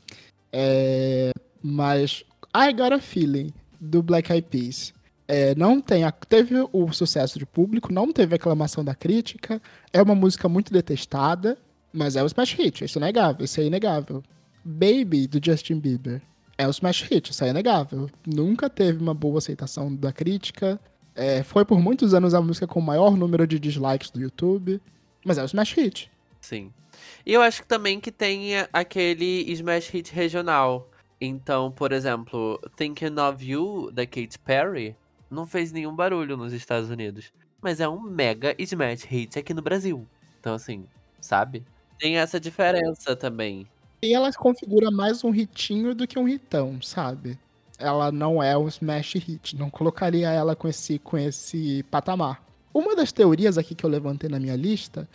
É, mas I Got a Feeling do Black Eyed Peas. É, não tem a, teve o sucesso de público, não teve aclamação da crítica, é uma música muito detestada, mas é o smash hit, isso é inegável, isso é inegável. Baby, do Justin Bieber, é o smash hit, isso é inegável. Nunca teve uma boa aceitação da crítica, é, foi por muitos anos a música com o maior número de dislikes do YouTube, mas é o smash hit. Sim. E eu acho que também que tem aquele smash hit regional, então, por exemplo, Thinking of You, da Katy Perry, não fez nenhum barulho nos Estados Unidos. Mas é um mega smash hit aqui no Brasil. Então, assim, sabe? Tem essa diferença também. E ela configura mais um hitinho do que um hitão, sabe? Ela não é um smash hit. Não colocaria ela com esse, com esse patamar. Uma das teorias aqui que eu levantei na minha lista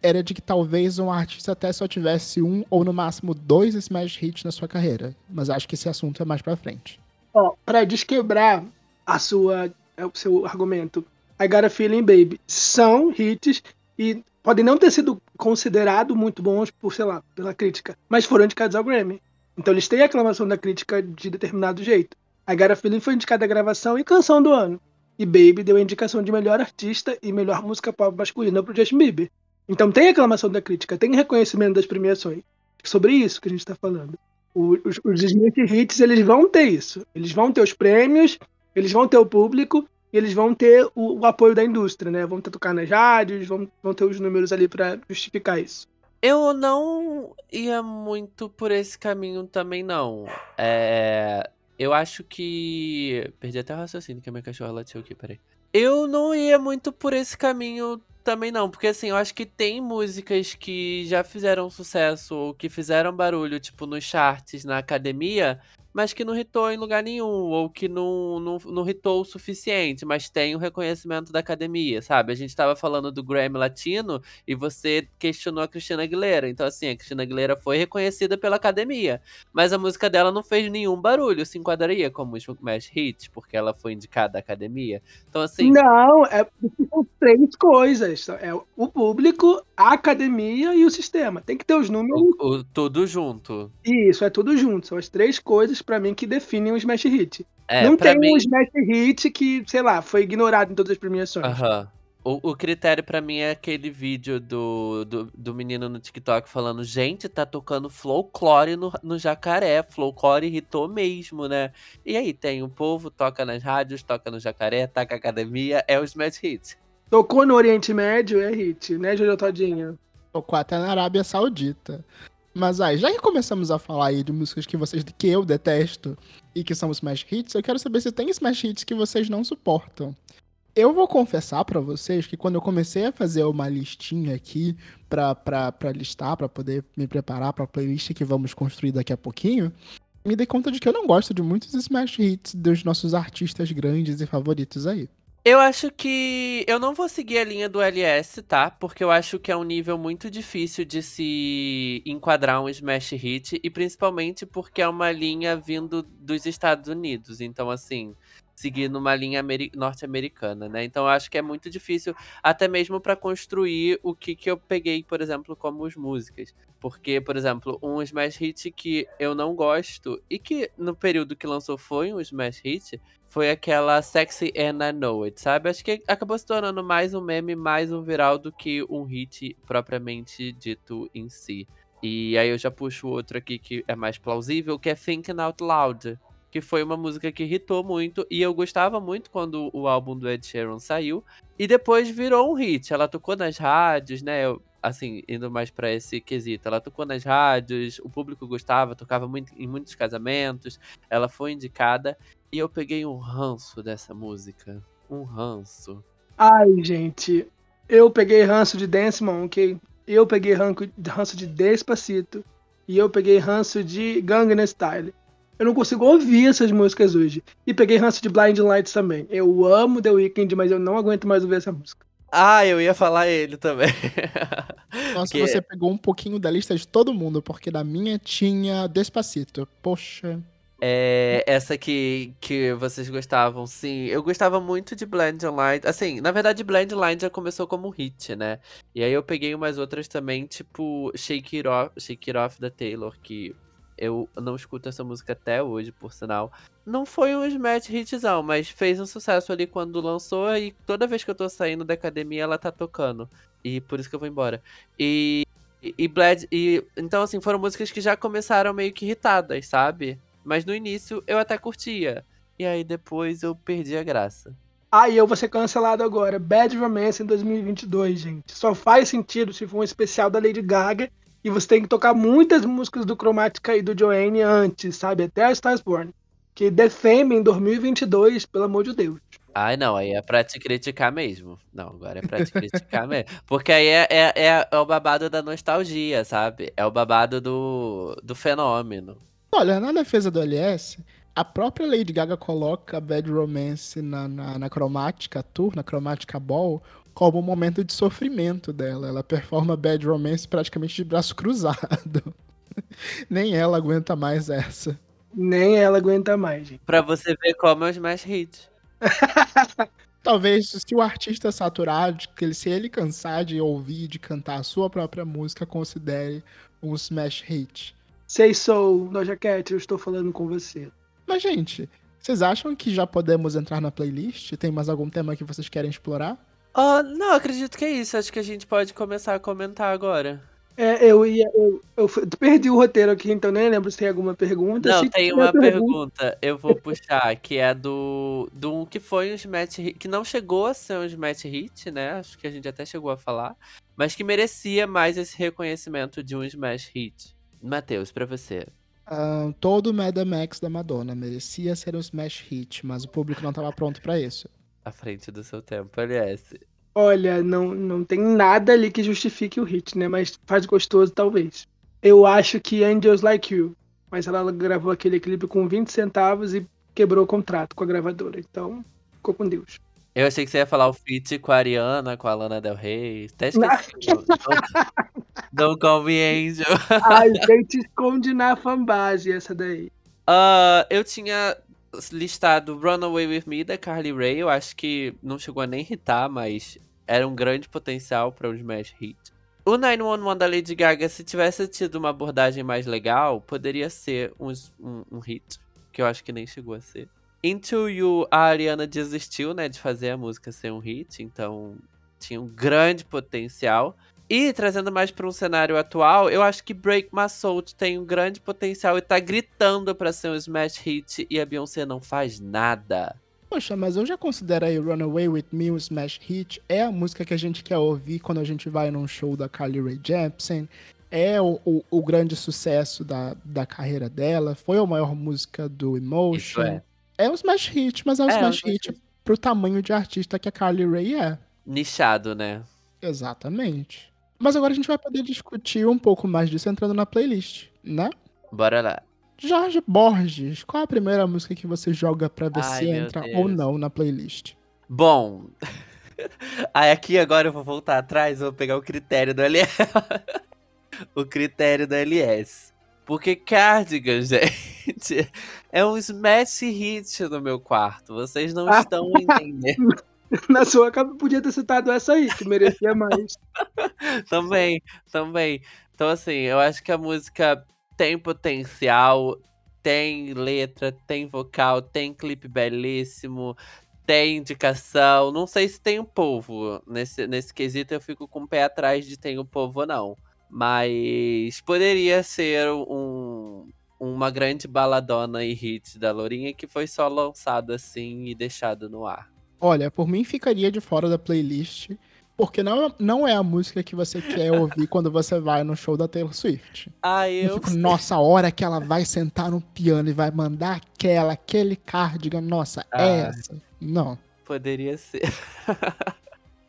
era de que talvez um artista até só tivesse um ou no máximo dois smash hits na sua carreira. Mas acho que esse assunto é mais pra frente. Ó, pra desquebrar a sua, é, o seu argumento, I Got a Feeling Baby são hits e podem não ter sido considerados muito bons por, sei lá, pela crítica, mas foram indicados ao Grammy. Então eles têm a aclamação da crítica de determinado jeito. A Feeling foi indicada a gravação e canção do ano. E Baby deu a indicação de melhor artista e melhor música pop masculina pro Justin Bieber. Então tem reclamação da crítica, tem reconhecimento das premiações. Sobre isso que a gente está falando. Os, os Smith Hits, eles vão ter isso. Eles vão ter os prêmios, eles vão ter o público, eles vão ter o, o apoio da indústria, né? Vão ter tocar nas rádios, vão, vão ter os números ali para justificar isso. Eu não ia muito por esse caminho também, não. É, eu acho que. Perdi até o raciocínio que a minha cachorra latiu aqui, peraí. Eu não ia muito por esse caminho também não, porque assim, eu acho que tem músicas que já fizeram sucesso ou que fizeram barulho, tipo, nos charts, na academia, mas que não hitou em lugar nenhum, ou que não, não, não hitou o suficiente, mas tem o reconhecimento da academia, sabe? A gente tava falando do Grammy Latino e você questionou a Cristina Aguilera. Então, assim, a Cristina Aguilera foi reconhecida pela academia, mas a música dela não fez nenhum barulho. Se enquadraria como Smash Hit, porque ela foi indicada à academia. Então, assim. Não, é são três coisas. É o público, a academia e o sistema. Tem que ter os números. O, o, tudo junto. Isso, é tudo junto. São as três coisas, para mim, que definem o Smash Hit. É, não tem mim... um Smash Hit que, sei lá, foi ignorado em todas as premiações. Aham. O, o, critério para mim é aquele vídeo do, do, do, menino no TikTok falando: gente, tá tocando folclore no, no jacaré. Folclore irritou mesmo, né? E aí, tem o povo, toca nas rádios, toca no jacaré, taca academia, é o Smash Hit. Tocou no Oriente Médio, é hit, né, Jojo Todinho? Tocou até na Arábia Saudita. Mas aí, já que começamos a falar aí de músicas que vocês que eu detesto e que são Smash Hits, eu quero saber se tem Smash Hits que vocês não suportam. Eu vou confessar para vocês que quando eu comecei a fazer uma listinha aqui pra, pra, pra listar, para poder me preparar pra playlist que vamos construir daqui a pouquinho, me dei conta de que eu não gosto de muitos Smash Hits dos nossos artistas grandes e favoritos aí. Eu acho que eu não vou seguir a linha do LS, tá? Porque eu acho que é um nível muito difícil de se enquadrar um smash hit e principalmente porque é uma linha vindo dos Estados Unidos. Então, assim, seguir numa linha norte-americana, né? Então eu acho que é muito difícil, até mesmo para construir o que, que eu peguei, por exemplo, como as músicas. Porque, por exemplo, um smash hit que eu não gosto e que no período que lançou foi um smash hit foi aquela Sexy and I Know It, sabe? Acho que acabou se tornando mais um meme, mais um viral do que um hit propriamente dito em si. E aí eu já puxo outro aqui que é mais plausível, que é Thinking Out Loud, que foi uma música que irritou muito e eu gostava muito quando o álbum do Ed Sheeran saiu e depois virou um hit. Ela tocou nas rádios, né? Assim, indo mais para esse quesito, ela tocou nas rádios, o público gostava, tocava muito em muitos casamentos, ela foi indicada e eu peguei um ranço dessa música, um ranço. Ai, gente, eu peguei ranço de Dance Monkey, eu peguei ranço de Despacito e eu peguei ranço de Gangnam Style. Eu não consigo ouvir essas músicas hoje. E peguei ranço de Blind Lights também. Eu amo The Weeknd, mas eu não aguento mais ouvir essa música. Ah, eu ia falar ele também. *laughs* Nossa, que... você pegou um pouquinho da lista de todo mundo, porque na minha tinha Despacito. Poxa. É, essa que, que vocês gostavam, sim. Eu gostava muito de Blind Light. Assim, na verdade, Blind Light já começou como hit, né? E aí eu peguei umas outras também, tipo Shake It Off, Shake It Off da Taylor, que eu não escuto essa música até hoje, por sinal. Não foi um smash hitzão, mas fez um sucesso ali quando lançou e toda vez que eu tô saindo da academia ela tá tocando. E por isso que eu vou embora. E e Bled e então assim, foram músicas que já começaram meio que irritadas, sabe? Mas no início eu até curtia. E aí depois eu perdi a graça. Ah, e eu vou ser cancelado agora. Bad Romance em 2022, gente. Só faz sentido se for um especial da Lady Gaga e você tem que tocar muitas músicas do Chromatica e do Joanne antes, sabe? Até a Stars Born. Que Defame em 2022, pelo amor de Deus. Ai, não, aí é pra te criticar mesmo. Não, agora é pra te criticar mesmo. Porque aí é, é, é, é, o babado da nostalgia, sabe? É o babado do, do fenômeno. Olha, na defesa do LS, a própria Lady Gaga coloca Bad Romance na, na, na Chromatica Tour, na Chromatica Ball, como um momento de sofrimento dela. Ela performa Bad Romance praticamente de braço cruzado. *laughs* Nem ela aguenta mais essa. Nem ela aguenta mais, gente. Pra você ver como é os mais hits. *laughs* Talvez se o artista saturar, se ele cansar de ouvir, de cantar a sua própria música, considere um smash hit. Sei sou, Doja Cat, eu estou falando com você. Mas, gente, vocês acham que já podemos entrar na playlist? Tem mais algum tema que vocês querem explorar? Uh, não, acredito que é isso. Acho que a gente pode começar a comentar agora. É, eu ia. Eu, eu, perdi o roteiro aqui, então nem lembro se tem alguma pergunta. Não, tem uma pergunta, pergunta, eu vou *laughs* puxar, que é do. Do um que foi um Smash Hit. Que não chegou a ser um Smash Hit, né? Acho que a gente até chegou a falar. Mas que merecia mais esse reconhecimento de um Smash Hit. Matheus, pra você. Uh, todo o Mad Max da Madonna merecia ser um Smash Hit, mas o público não estava pronto para isso à frente do seu tempo, aliás. Olha, não, não tem nada ali que justifique o hit, né? Mas faz gostoso, talvez. Eu acho que Angels Like You. mas ela gravou aquele clipe com 20 centavos e quebrou o contrato com a gravadora. Então, ficou com Deus. Eu achei que você ia falar o feat com a Ariana, com a Lana Del Rey. Até Não. esqueci. Don't, don't call me angel. Ai, gente, esconde na fanbase essa daí. Ah, eu tinha listado Runaway With Me da Carly Rae. Eu acho que não chegou a nem hitar, mas era um grande potencial para um smash hit. O 911 da Lady Gaga, se tivesse tido uma abordagem mais legal, poderia ser um, um, um hit, que eu acho que nem chegou a ser. Into You, a Ariana desistiu, né, de fazer a música ser um hit, então tinha um grande potencial. E trazendo mais para um cenário atual, eu acho que Break My Soul tem um grande potencial e tá gritando para ser um smash hit e a Beyoncé não faz nada. Poxa, mas eu já considero aí Runaway With Me um smash hit. É a música que a gente quer ouvir quando a gente vai num show da Carly Rae Jepsen. É o, o, o grande sucesso da, da carreira dela. Foi a maior música do Emotion. É. É um smash hit, mas é um É, smash um hit pro tamanho de artista que a Carly Rae é. Nichado, né? Exatamente. Mas agora a gente vai poder discutir um pouco mais disso entrando na playlist, né? Bora lá. Jorge Borges, qual a primeira música que você joga pra ver Ai, se entra Deus. ou não na playlist? Bom. *laughs* Aí aqui agora eu vou voltar atrás, vou pegar o critério do LS. *laughs* o critério do LS. Porque Cardigan, *laughs* gente, é um smash hit no meu quarto. Vocês não Ah. estão entendendo. *laughs* Na sua capa podia ter citado essa aí, que merecia mais. *laughs* também, também. Então, assim, eu acho que a música tem potencial, tem letra, tem vocal, tem clipe belíssimo, tem indicação. Não sei se tem o povo. Nesse, nesse quesito eu fico com o pé atrás de tem o povo ou não. Mas poderia ser um, uma grande baladona e hit da Lourinha que foi só lançado assim e deixado no ar. Olha, por mim ficaria de fora da playlist, porque não, não é a música que você quer ouvir *laughs* quando você vai no show da Taylor Swift. Ah, Eu eu. fico, nossa, a hora que ela vai sentar no piano e vai mandar aquela, aquele cardigan, nossa, Ah. é essa. Não. Poderia ser. *laughs*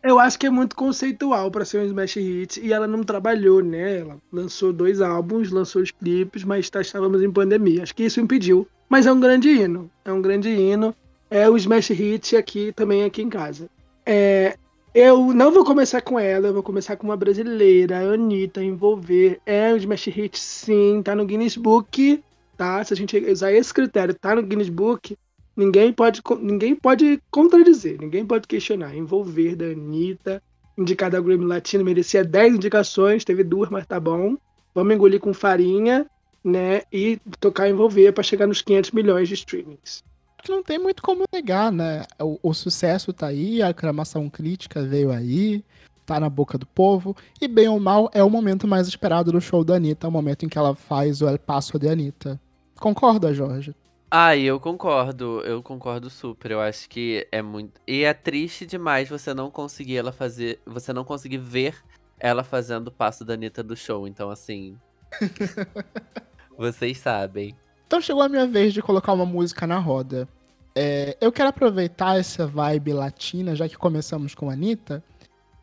Eu acho que é muito conceitual pra ser um smash hit e ela não trabalhou, né? Ela lançou dois álbuns, lançou os clipes, mas tá- estávamos em pandemia. Acho que isso impediu. Mas é um grande hino. É um grande hino. É o smash hit aqui também aqui em casa. É, eu não vou começar com ela, eu vou começar com uma brasileira, a Anitta, Envolver. É um smash hit, sim, tá no Guinness Book, tá? Se a gente usar esse critério, tá no Guinness Book, ninguém pode, ninguém pode contradizer, ninguém pode questionar. Envolver da Anitta, indicada ao Grammy Latino, merecia 10 indicações, teve duas, mas tá bom. Vamos engolir com farinha, né? E tocar Envolver pra chegar nos 500 milhões de streamings. Que não tem muito como negar, né? O, o sucesso tá aí, a aclamação crítica veio aí, tá na boca do povo, e bem ou mal é o momento mais esperado do show da Anitta, o momento em que ela faz o El Paso de Anitta. Concorda, Jorge? Ah, eu concordo, eu concordo super. Eu acho que é muito. E é triste demais você não conseguir ela fazer. Você não conseguir ver ela fazendo o passo da Anitta do show. Então, assim. *laughs* vocês sabem. Então chegou a minha vez de colocar uma música na roda. É, eu quero aproveitar essa vibe latina, já que começamos com a Anitta.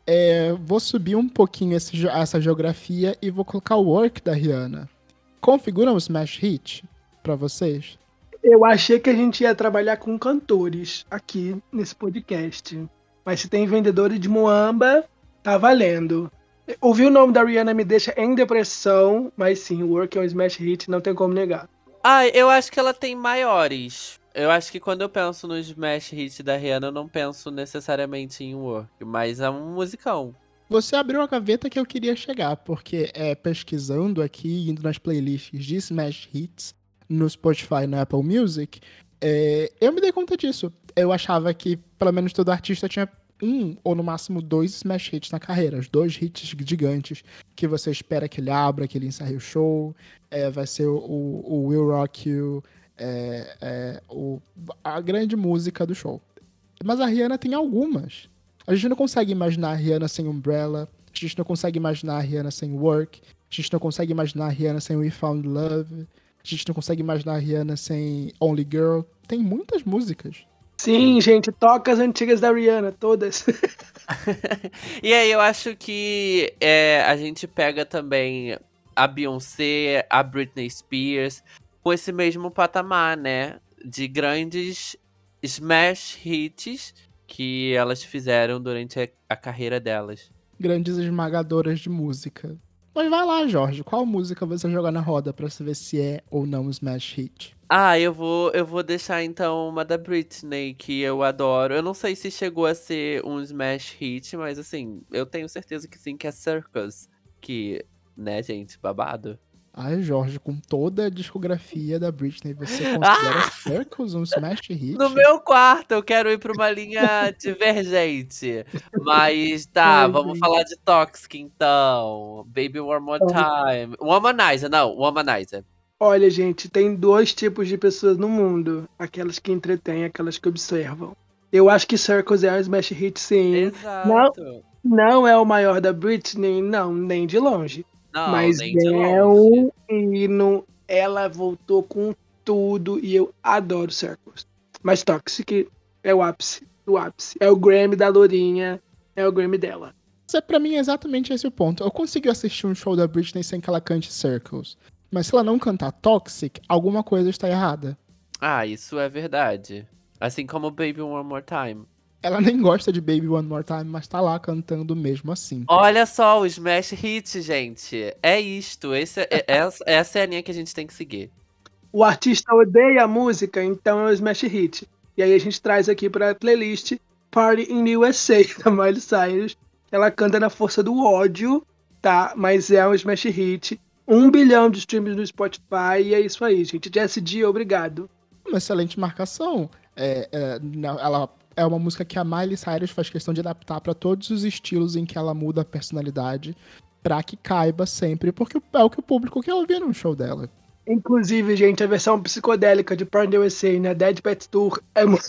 É, vou subir um pouquinho esse essa geografia e vou colocar o Work da Rihanna. Configura um smash hit pra vocês? Eu achei que a gente ia trabalhar com cantores aqui nesse podcast. Mas se tem vendedores de Moamba, tá valendo. Ouvir o nome da Rihanna me deixa em depressão, mas sim, o Work é um smash hit, não tem como negar. Ah, eu acho que ela tem maiores. Eu acho que quando eu penso no Smash Hit da Rihanna, eu não penso necessariamente em Work, mas é um musicão. Você abriu a gaveta que eu queria chegar, porque é pesquisando aqui, indo nas playlists de Smash Hits no Spotify e no Apple Music, é, eu me dei conta disso. Eu achava que pelo menos todo artista tinha um ou no máximo dois Smash Hits na carreira, os dois hits gigantes que você espera que ele abra, que ele encerre o show. É, vai ser o, o Will Rock You, é, é, o, a grande música do show. Mas a Rihanna tem algumas. A gente não consegue imaginar a Rihanna sem Umbrella. A gente não consegue imaginar a Rihanna sem Work. A gente não consegue imaginar a Rihanna sem We Found Love. A gente não consegue imaginar a Rihanna sem Only Girl. Tem muitas músicas. Sim, gente, toca as antigas da Rihanna, todas. *laughs* e aí eu acho que é, a gente pega também a Beyoncé, a Britney Spears, com esse mesmo patamar, né? De grandes smash hits que elas fizeram durante a, a carreira delas. Grandes esmagadoras de música. Mas vai lá, Jorge, qual música você joga na roda pra saber se é ou não um smash hit? Ah, eu vou, eu vou deixar então uma da Britney, que eu adoro. Eu não sei se chegou a ser um smash hit, mas assim, eu tenho certeza que sim, que é Circus. Que, né, gente, babado. Ai, Jorge, com toda a discografia da Britney, você considera Circles um smash hit? No meu quarto, eu quero ir pra uma linha divergente. Mas tá, *laughs* Ai, vamos gente. falar de Toxic então. Baby One More Time. Womanizer, não, Womanizer. Olha, gente, tem dois tipos de pessoas no mundo: aquelas que entretêm aquelas que observam. Eu acho que Circles é um smash hit, sim. Exato. Não é o maior da Britney, não, nem de longe. Não, mas de é um hino. Ela voltou com tudo e eu adoro Circles. Mas Toxic é o ápice do ápice. É o Grammy da Lourinha, é o Grammy dela. Mas é, pra mim é exatamente esse o ponto. Eu consigo assistir um show da Britney sem que ela cante Circles. Mas se ela não cantar Toxic, alguma coisa está errada. Ah, isso é verdade. Assim como Baby One More Time. Ela nem gosta de Baby One More Time, mas tá lá cantando mesmo assim. Olha só, o Smash Hit, gente. É isto. Esse é- é- essa, essa é a linha que a gente tem que seguir. O artista odeia a música, então é o smash hit. E aí a gente traz aqui pra playlist Party in USA, *laughs* da Miley Cyrus. Ela canta na força do ódio, tá? Mas é um smash hit. Um bilhão de streams no Spotify e é isso aí, gente. Jessie G, obrigado. Uma excelente marcação. É, é, ela é uma música que a Miley Cyrus faz questão de adaptar pra todos os estilos em que ela muda a personalidade, pra que caiba sempre, porque é o que o público quer ouvir no show dela. Inclusive, gente, a versão psicodélica de Party in USA na Dead Pet Tour é muito.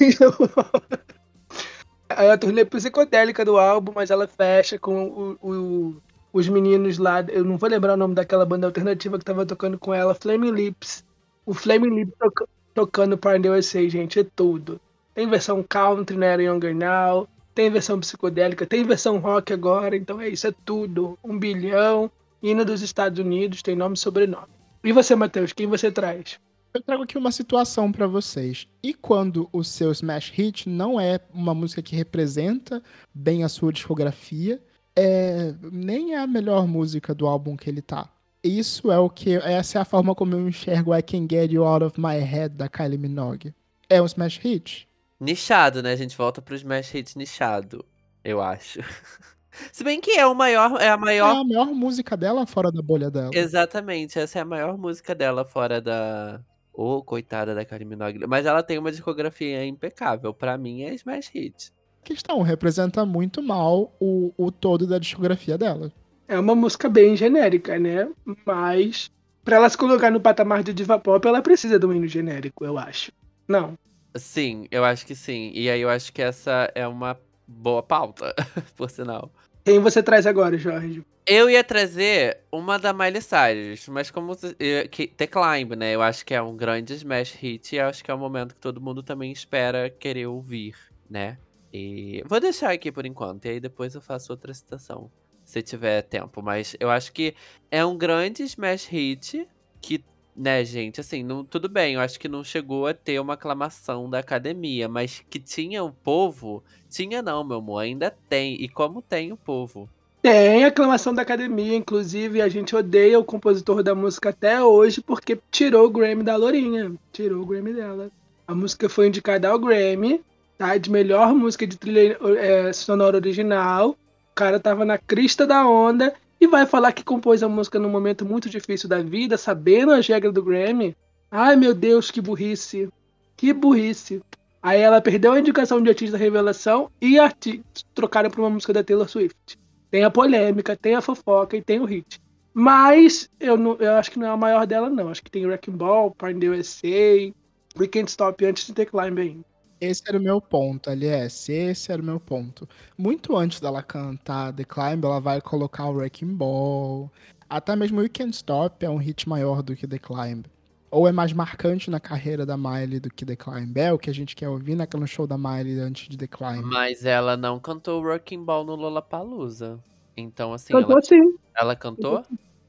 é a turnê psicodélica do álbum, mas ela fecha com o- o- os meninos lá. Eu não vou lembrar o nome daquela banda alternativa que tava tocando com ela, Flaming Lips. O Flaming Lips toca- tocando Party in USA, gente, é tudo. Tem versão country, né? Younger Now. Tem versão psicodélica, tem versão rock agora, então é isso, é tudo. Um bilhão, hino dos Estados Unidos, tem nome e sobrenome. E você, Matheus, quem você traz? Eu trago aqui uma situação pra vocês. E quando o seu Smash Hit não é uma música que representa bem a sua discografia, é, nem é a melhor música do álbum que ele tá. Isso é o que. Essa é a forma como eu enxergo I Can Get You Out of My Head da Kylie Minogue. É um Smash Hit? Nichado, né? A gente volta pro Smash Hit nichado, eu acho. *laughs* Se bem que é o maior, é a É maior a maior música dela fora da bolha dela. Exatamente, essa é a maior música dela fora da. Ô, coitada da Kylie Minogue. Mas ela tem uma discografia impecável. Pra mim é Smash Hit. questão, representa muito mal o, o todo da discografia dela. É uma música bem genérica, né? Mas pra ela se colocar no patamar de diva pop, ela precisa de um hino genérico, eu acho. Não. Sim, eu acho que sim. E aí eu acho que essa é uma boa pauta, *laughs* por sinal. Quem você traz agora, Jorge? Eu ia trazer uma da Miley Cyrus, mas como eh, que, The Climb, né? Eu acho que é um grande smash hit e acho que é um momento que todo mundo também espera querer ouvir, né? E vou deixar aqui por enquanto, e aí depois eu faço outra citação, se tiver tempo. Mas eu acho que é um grande smash hit que, né, gente, assim, não, tudo bem, eu acho que não chegou a ter uma aclamação da academia, mas que tinha o povo, tinha não, meu amor, ainda tem. E como tem o povo? Tem aclamação da academia, inclusive a gente odeia o compositor da música até hoje porque tirou o Grammy da Lourinha. Tirou o Grammy dela. A música foi indicada ao Grammy, tá? De melhor música de trilha é, sonora original. O cara tava na crista da onda e vai falar que compôs a música num momento muito difícil da vida, sabendo as regras do Grammy. Ai meu Deus, que burrice. Que burrice. Aí ela perdeu a indicação de artista revelação e arti trocaram pra uma música da Taylor Swift. Tem a polêmica, tem a fofoca e tem o hit. Mas eu, não, eu acho que não é a maior dela, não. Acho que tem Wrecking Ball, in the USA, We Can't Stop antes de ter Climb aí. Esse era o meu ponto, aliás. Esse era o meu ponto. Muito antes dela cantar The Climb, ela vai colocar o Wrecking Ball. Até mesmo You Can't Stop é um hit maior do que The Climb. Ou é mais marcante na carreira da Miley do que The Climb. É o que a gente quer ouvir naquele show da Miley antes de The Climb. Mas ela não cantou Working Ball no Lollapalooza. Então, assim, Cantou ela, sim, ela cantou?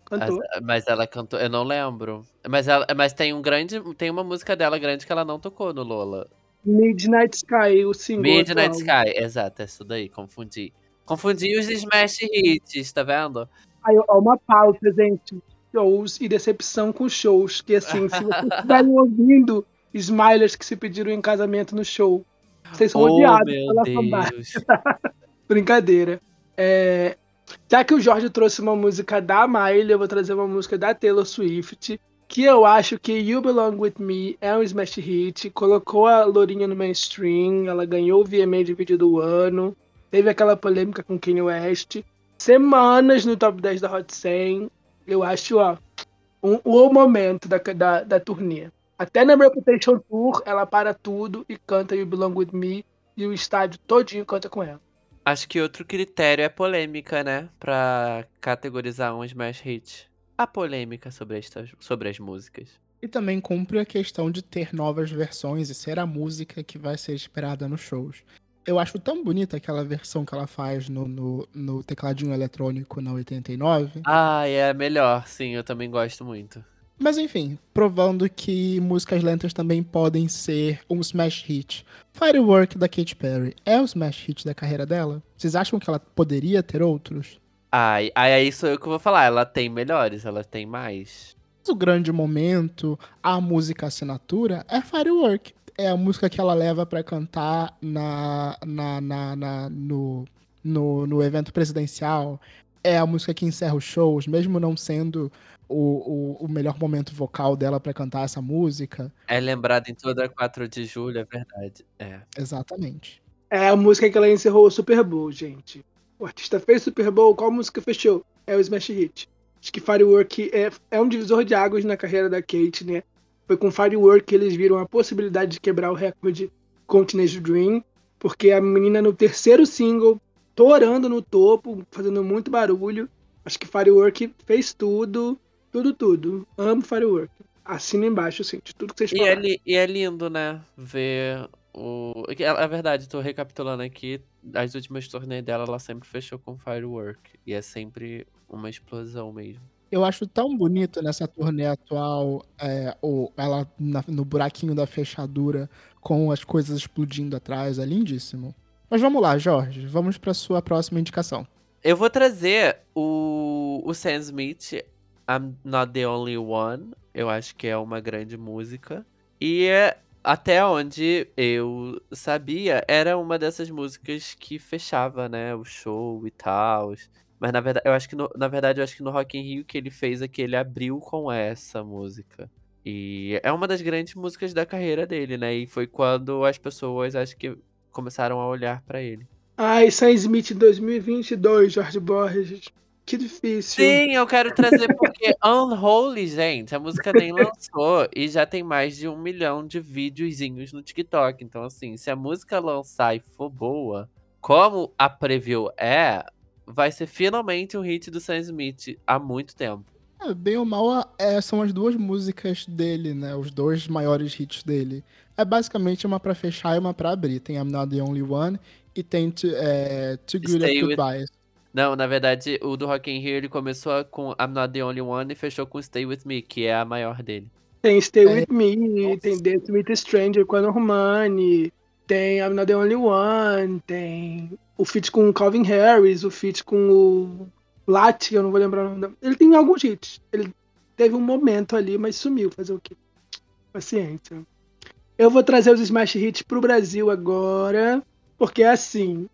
Cantou. Mas, mas ela cantou, eu não lembro. Mas, ela, mas tem um grande, tem uma música dela grande que ela não tocou no Lola. Midnight Sky, o single. Midnight atual. Sky, exato, é isso daí, confundi. Confundi os Smash Hits, tá vendo? Aí, ó, uma pausa, gente. Shows e decepção com shows. Que assim, se vocês *laughs* estiverem ouvindo Smilers que se pediram em casamento no show, vocês são Oh, odiados pela fanbase. *laughs* Brincadeira. É, já que o Jorge trouxe uma música da Miley, eu vou trazer uma música da Taylor Swift, que eu acho que You Belong With Me é um smash hit, colocou a Lourinha no mainstream, ela ganhou o VMA de vídeo do ano, teve aquela polêmica com Kanye West, semanas no top 10 da Hot 100, eu acho, ó, um- o momento da, da, da turnê. Até na Reputation Tour, ela para tudo e canta You Belong With Me, e o estádio todinho canta com ela. Acho que outro critério é polêmica, né? Pra categorizar um Smash Hit. A polêmica sobre, estas, sobre as músicas. E também cumpre a questão de ter novas versões e ser a música que vai ser esperada nos shows. Eu acho tão bonita aquela versão que ela faz no, no, no tecladinho eletrônico na 89. Ah, é melhor, sim, eu também gosto muito. Mas enfim, provando que músicas lentas também podem ser um smash hit. Firework da Katy Perry é o smash hit da carreira dela? Vocês acham que ela poderia ter outros? Ai, ai, é isso que eu vou falar. Ela tem melhores, ela tem mais. O grande momento, a música assinatura, é Firework. É a música que ela leva pra cantar na, na, na, na- no, no, no evento presidencial. É a música que encerra os shows, mesmo não sendo o, o, o melhor momento vocal dela pra cantar essa música. É lembrada em toda 4 de julho, é verdade. É. Exatamente. É a música que ela encerrou o Super Bowl, gente. O artista fez Super Bowl, qual música fechou? É o Smash Hit. Acho que Firework é, é um divisor de águas na carreira da Kate, né? Foi com Firework que eles viram a possibilidade de quebrar o recorde com Teenage Dream, porque a menina no terceiro single, torando no topo, fazendo muito barulho. Acho que Firework fez tudo, tudo, tudo. Amo Firework. Assina embaixo, assim, de tudo que vocês E é, falaram. e é lindo, né? Ver o. É é verdade, tô recapitulando aqui. As últimas turnês dela, ela sempre fechou com Firework. E é sempre uma explosão mesmo. Eu acho tão bonito nessa turnê atual, é, o, ela na- no buraquinho da fechadura, com as coisas explodindo atrás, é lindíssimo. Mas vamos lá, Jorge, vamos pra sua próxima indicação. Eu vou trazer o, o Sam Smith, I'm Not the Only One. Eu acho que é uma grande música. E é, até onde eu sabia, era uma dessas músicas que fechava, né, o show e tal. Mas na verdade, eu acho que no, na verdade, eu acho que no Rock in Rio que ele fez é que ele abriu com essa música. E é uma das grandes músicas da carreira dele, né? E foi quando as pessoas acho que começaram a olhar pra ele. Ai, Sam Smith 2022, Jorge Borges. Que difícil. Sim, eu quero trazer porque *laughs* Unholy, gente, a música nem lançou e já tem mais de um milhão de videozinhos no TikTok. Então, assim, se a música lançar e for boa, como a preview é, vai ser finalmente um hit do Sam Smith há muito tempo. É, bem ou mal, é, são as duas músicas dele, né? Os dois maiores hits dele. É basicamente uma pra fechar e uma pra abrir. Tem I'm Not the Only One e tem to, é, Too Good Stay at With-. Não, na verdade, o do Rock in Rio ele começou com I'm Not the Only One e fechou com Stay With Me, que é a maior dele. Tem Stay É, With Me, nossa. tem Dance With a Stranger com a Normani, tem I'm Not The Only One, tem o feat com o Calvin Harris, o feat com o Lat, eu não vou lembrar o nome. da- Ele tem alguns hits. Ele teve um momento ali, mas sumiu. Fazer o quê? Paciência. Eu vou trazer os Smash Hits pro Brasil agora, porque assim,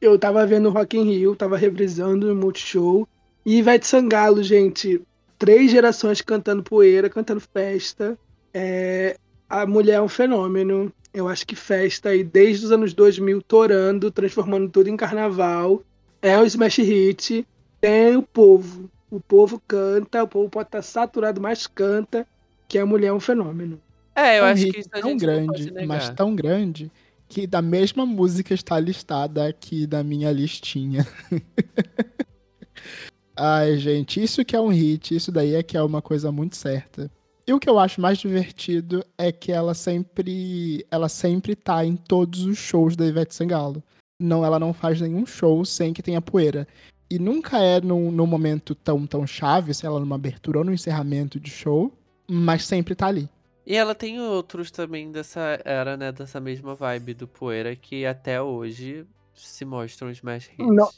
eu tava vendo o Rock in Rio, tava reprisando no Multishow, e Ivete Sangalo, gente, três gerações cantando poeira, cantando festa. É, a mulher é um fenômeno. Eu acho que festa aí desde os anos 2000, torando, transformando tudo em carnaval. É um smash hit. Tem o povo. O povo canta, o povo pode estar saturado, mas canta, que a mulher é um fenômeno. É, eu É um acho que isso a tão gente grande, mas tão grande, que da mesma música está listada aqui da minha listinha. *laughs* Ai, gente, isso que é um hit, isso daí é que é uma coisa muito certa. E o que eu acho mais divertido é que ela sempre, ela sempre tá em todos os shows da Ivete Sangalo. Não, ela não faz nenhum show sem que tenha poeira. E nunca é num, num momento tão, tão chave, sei lá, numa abertura ou no encerramento de show, mas sempre tá ali. E ela tem outros também dessa era, né? Dessa mesma vibe do Poeira que até hoje se mostram smash hits. Não.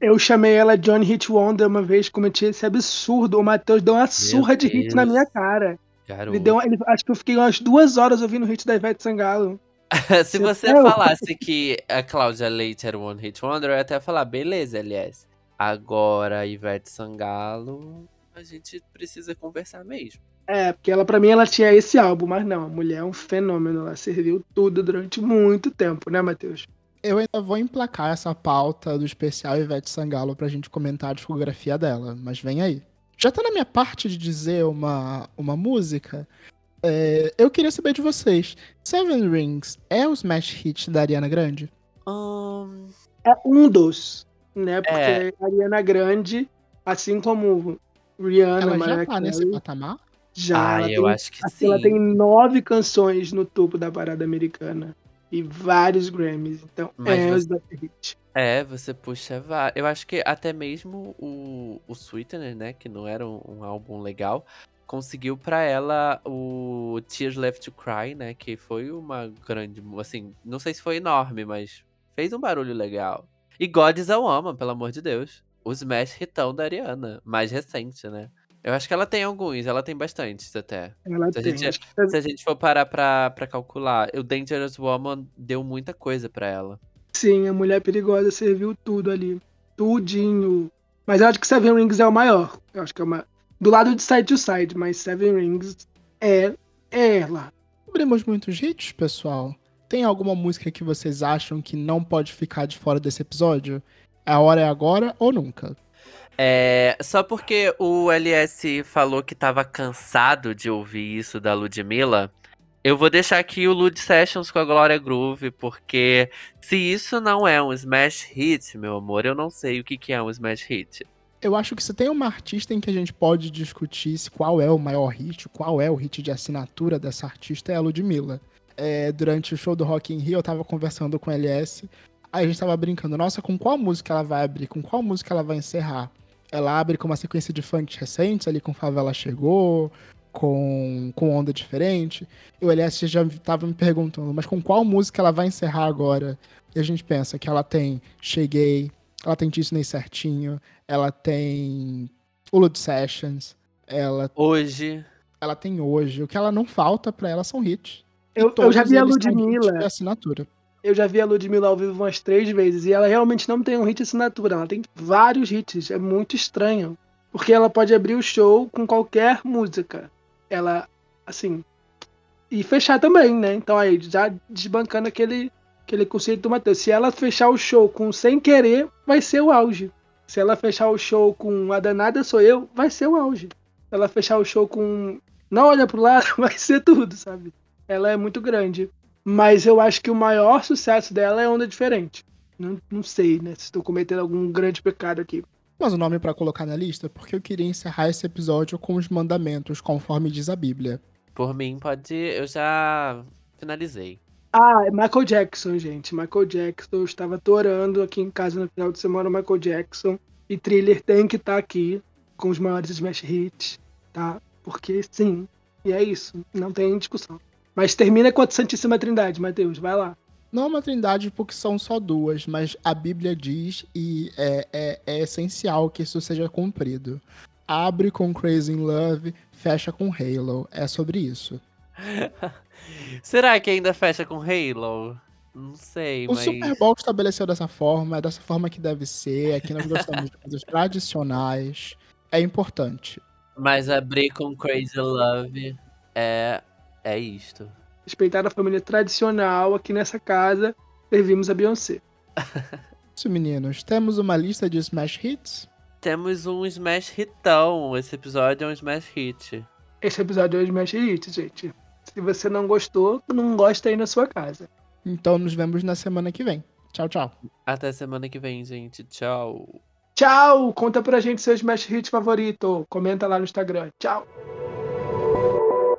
Eu chamei ela Johnny Hit Wonder uma vez, cometi esse absurdo. O Matheus deu uma surra de hit na Deus. minha cara. Garoto. Ele deu, uma- ele- acho que eu fiquei umas duas horas ouvindo o hit da Ivete Sangalo. *laughs* Se Você não. falasse que a Cláudia Leite era One Hit Wonder, eu ia até falar, beleza, LS. Agora, a Ivete Sangalo, a gente precisa conversar mesmo. É, porque ela, pra mim, ela tinha esse álbum, mas não, a mulher é um fenômeno. Ela serviu tudo durante muito tempo, né, Matheus? Eu ainda vou emplacar essa pauta do especial Ivete Sangalo pra gente comentar a discografia dela, mas vem aí. Já tá na minha parte de dizer uma, uma música. É, eu queria saber de vocês. Seven Rings é o smash hit da Ariana Grande? Ahn, É um dos, né? Porque É. a Ariana Grande, assim como Rihanna, Ela já Mariah tá nesse patamar? Já ah, ela eu tem acho que Acho que sim. Ela tem nove canções no topo da parada americana. E vários Grammys. Então Mas é você- Smash Hit. É, você puxa vários. Eu acho que até mesmo o, o Sweetener, né, que não era um, um álbum legal, conseguiu pra ela o Tears Left to Cry, né, que foi uma grande, assim, não sei se foi enorme, mas fez um barulho legal. E God is a Woman, pelo amor de Deus. O Smash Hitão da Ariana, mais recente, né. Eu acho que ela tem alguns, ela tem bastantes até. Ela Se a tem. gente- que Se a gente for parar pra, pra calcular, o Dangerous Woman deu muita coisa pra ela. Sim, a Mulher Perigosa serviu tudo ali. Tudinho. Mas eu acho que Seven Rings é o maior. Eu acho que é uma. Do lado de Side to Side, mas Seven Rings é, é ela. Cobrimos muitos hits, pessoal. Tem alguma música que vocês acham que não pode ficar de fora desse episódio? A hora é agora ou nunca? É, só porque o LS falou que tava cansado de ouvir isso da Ludmilla, eu vou deixar aqui o Lud Sessions com a Glória Groove, porque se isso não é um smash hit, meu amor, eu não sei o que, que é um smash hit. Eu acho que se tem uma artista em que a gente pode discutir qual é o maior hit, qual é o hit de assinatura dessa artista, é a Ludmilla. É, durante o show do Rock in Rio, eu tava conversando com o LS, aí a gente tava brincando, nossa, com qual música ela vai abrir, com qual música ela vai encerrar? Ela abre com uma sequência de funk recentes, ali com Favela Chegou, com, com Onda Diferente, e o LS já tava me perguntando, mas com qual música ela vai encerrar agora? E a gente pensa que ela tem Cheguei, ela tem Disney Certinho, ela tem o Lud Sessions, ela, Hoje, ela tem hoje. O que ela não falta pra ela são hits. Eu, eu já vi a Ludmilla. de assinatura. Eu já vi a Ludmilla ao vivo umas três vezes. E ela realmente não tem um hit assinatura. Ela tem vários hits. É muito estranho. Porque ela pode abrir o show com qualquer música. Ela, assim. E fechar também, né? Então aí, já desbancando aquele, aquele conceito do Matheus. Se ela fechar o show com Sem Querer, vai ser o auge. Se ela fechar o show com A Danada Sou Eu, vai ser o auge. Se ela fechar o show com Não Olha Pro Lado, *laughs* vai ser tudo, sabe? Ela é muito grande. Mas eu acho que o maior sucesso dela é Onda Diferente. Não, não sei, né? Se estou cometendo algum grande pecado aqui. Mas o nome pra colocar na lista porque eu queria encerrar esse episódio com os mandamentos, conforme diz a Bíblia. por mim, pode. Eu já finalizei. Ah, é Michael Jackson, gente. Michael Jackson. Eu estava torando aqui em casa no final de semana o Michael Jackson. E Thriller tem que estar aqui com os maiores smash hits, tá? Porque sim. E é isso. Não tem discussão. Mas termina com a Santíssima Trindade, Matheus. Vai lá. Não é uma trindade porque são só duas, mas a Bíblia diz e é, é, é essencial que isso seja cumprido. Abre com Crazy in Love, fecha com Halo. É sobre isso. *laughs* Será que ainda fecha com Halo? Não sei, O mas. Super Bowl estabeleceu dessa forma, é dessa forma que deve ser. Aqui nós gostamos de coisas tradicionais. É importante. Mas abrir com Crazy Love é. É isto. Respeitar a família tradicional aqui nessa casa. Servimos a Beyoncé. *laughs* Isso, meninos. Temos uma lista de Smash Hits. Temos um Smash Hitão. Esse episódio é um Smash Hit. Esse episódio é o Smash Hit, gente. Se você não gostou, não gosta aí na sua casa. Então nos vemos na semana que vem. Tchau, tchau. Até semana que vem, gente. Tchau. Tchau! Conta pra gente seu Smash Hit favorito. Comenta lá no Instagram. Tchau!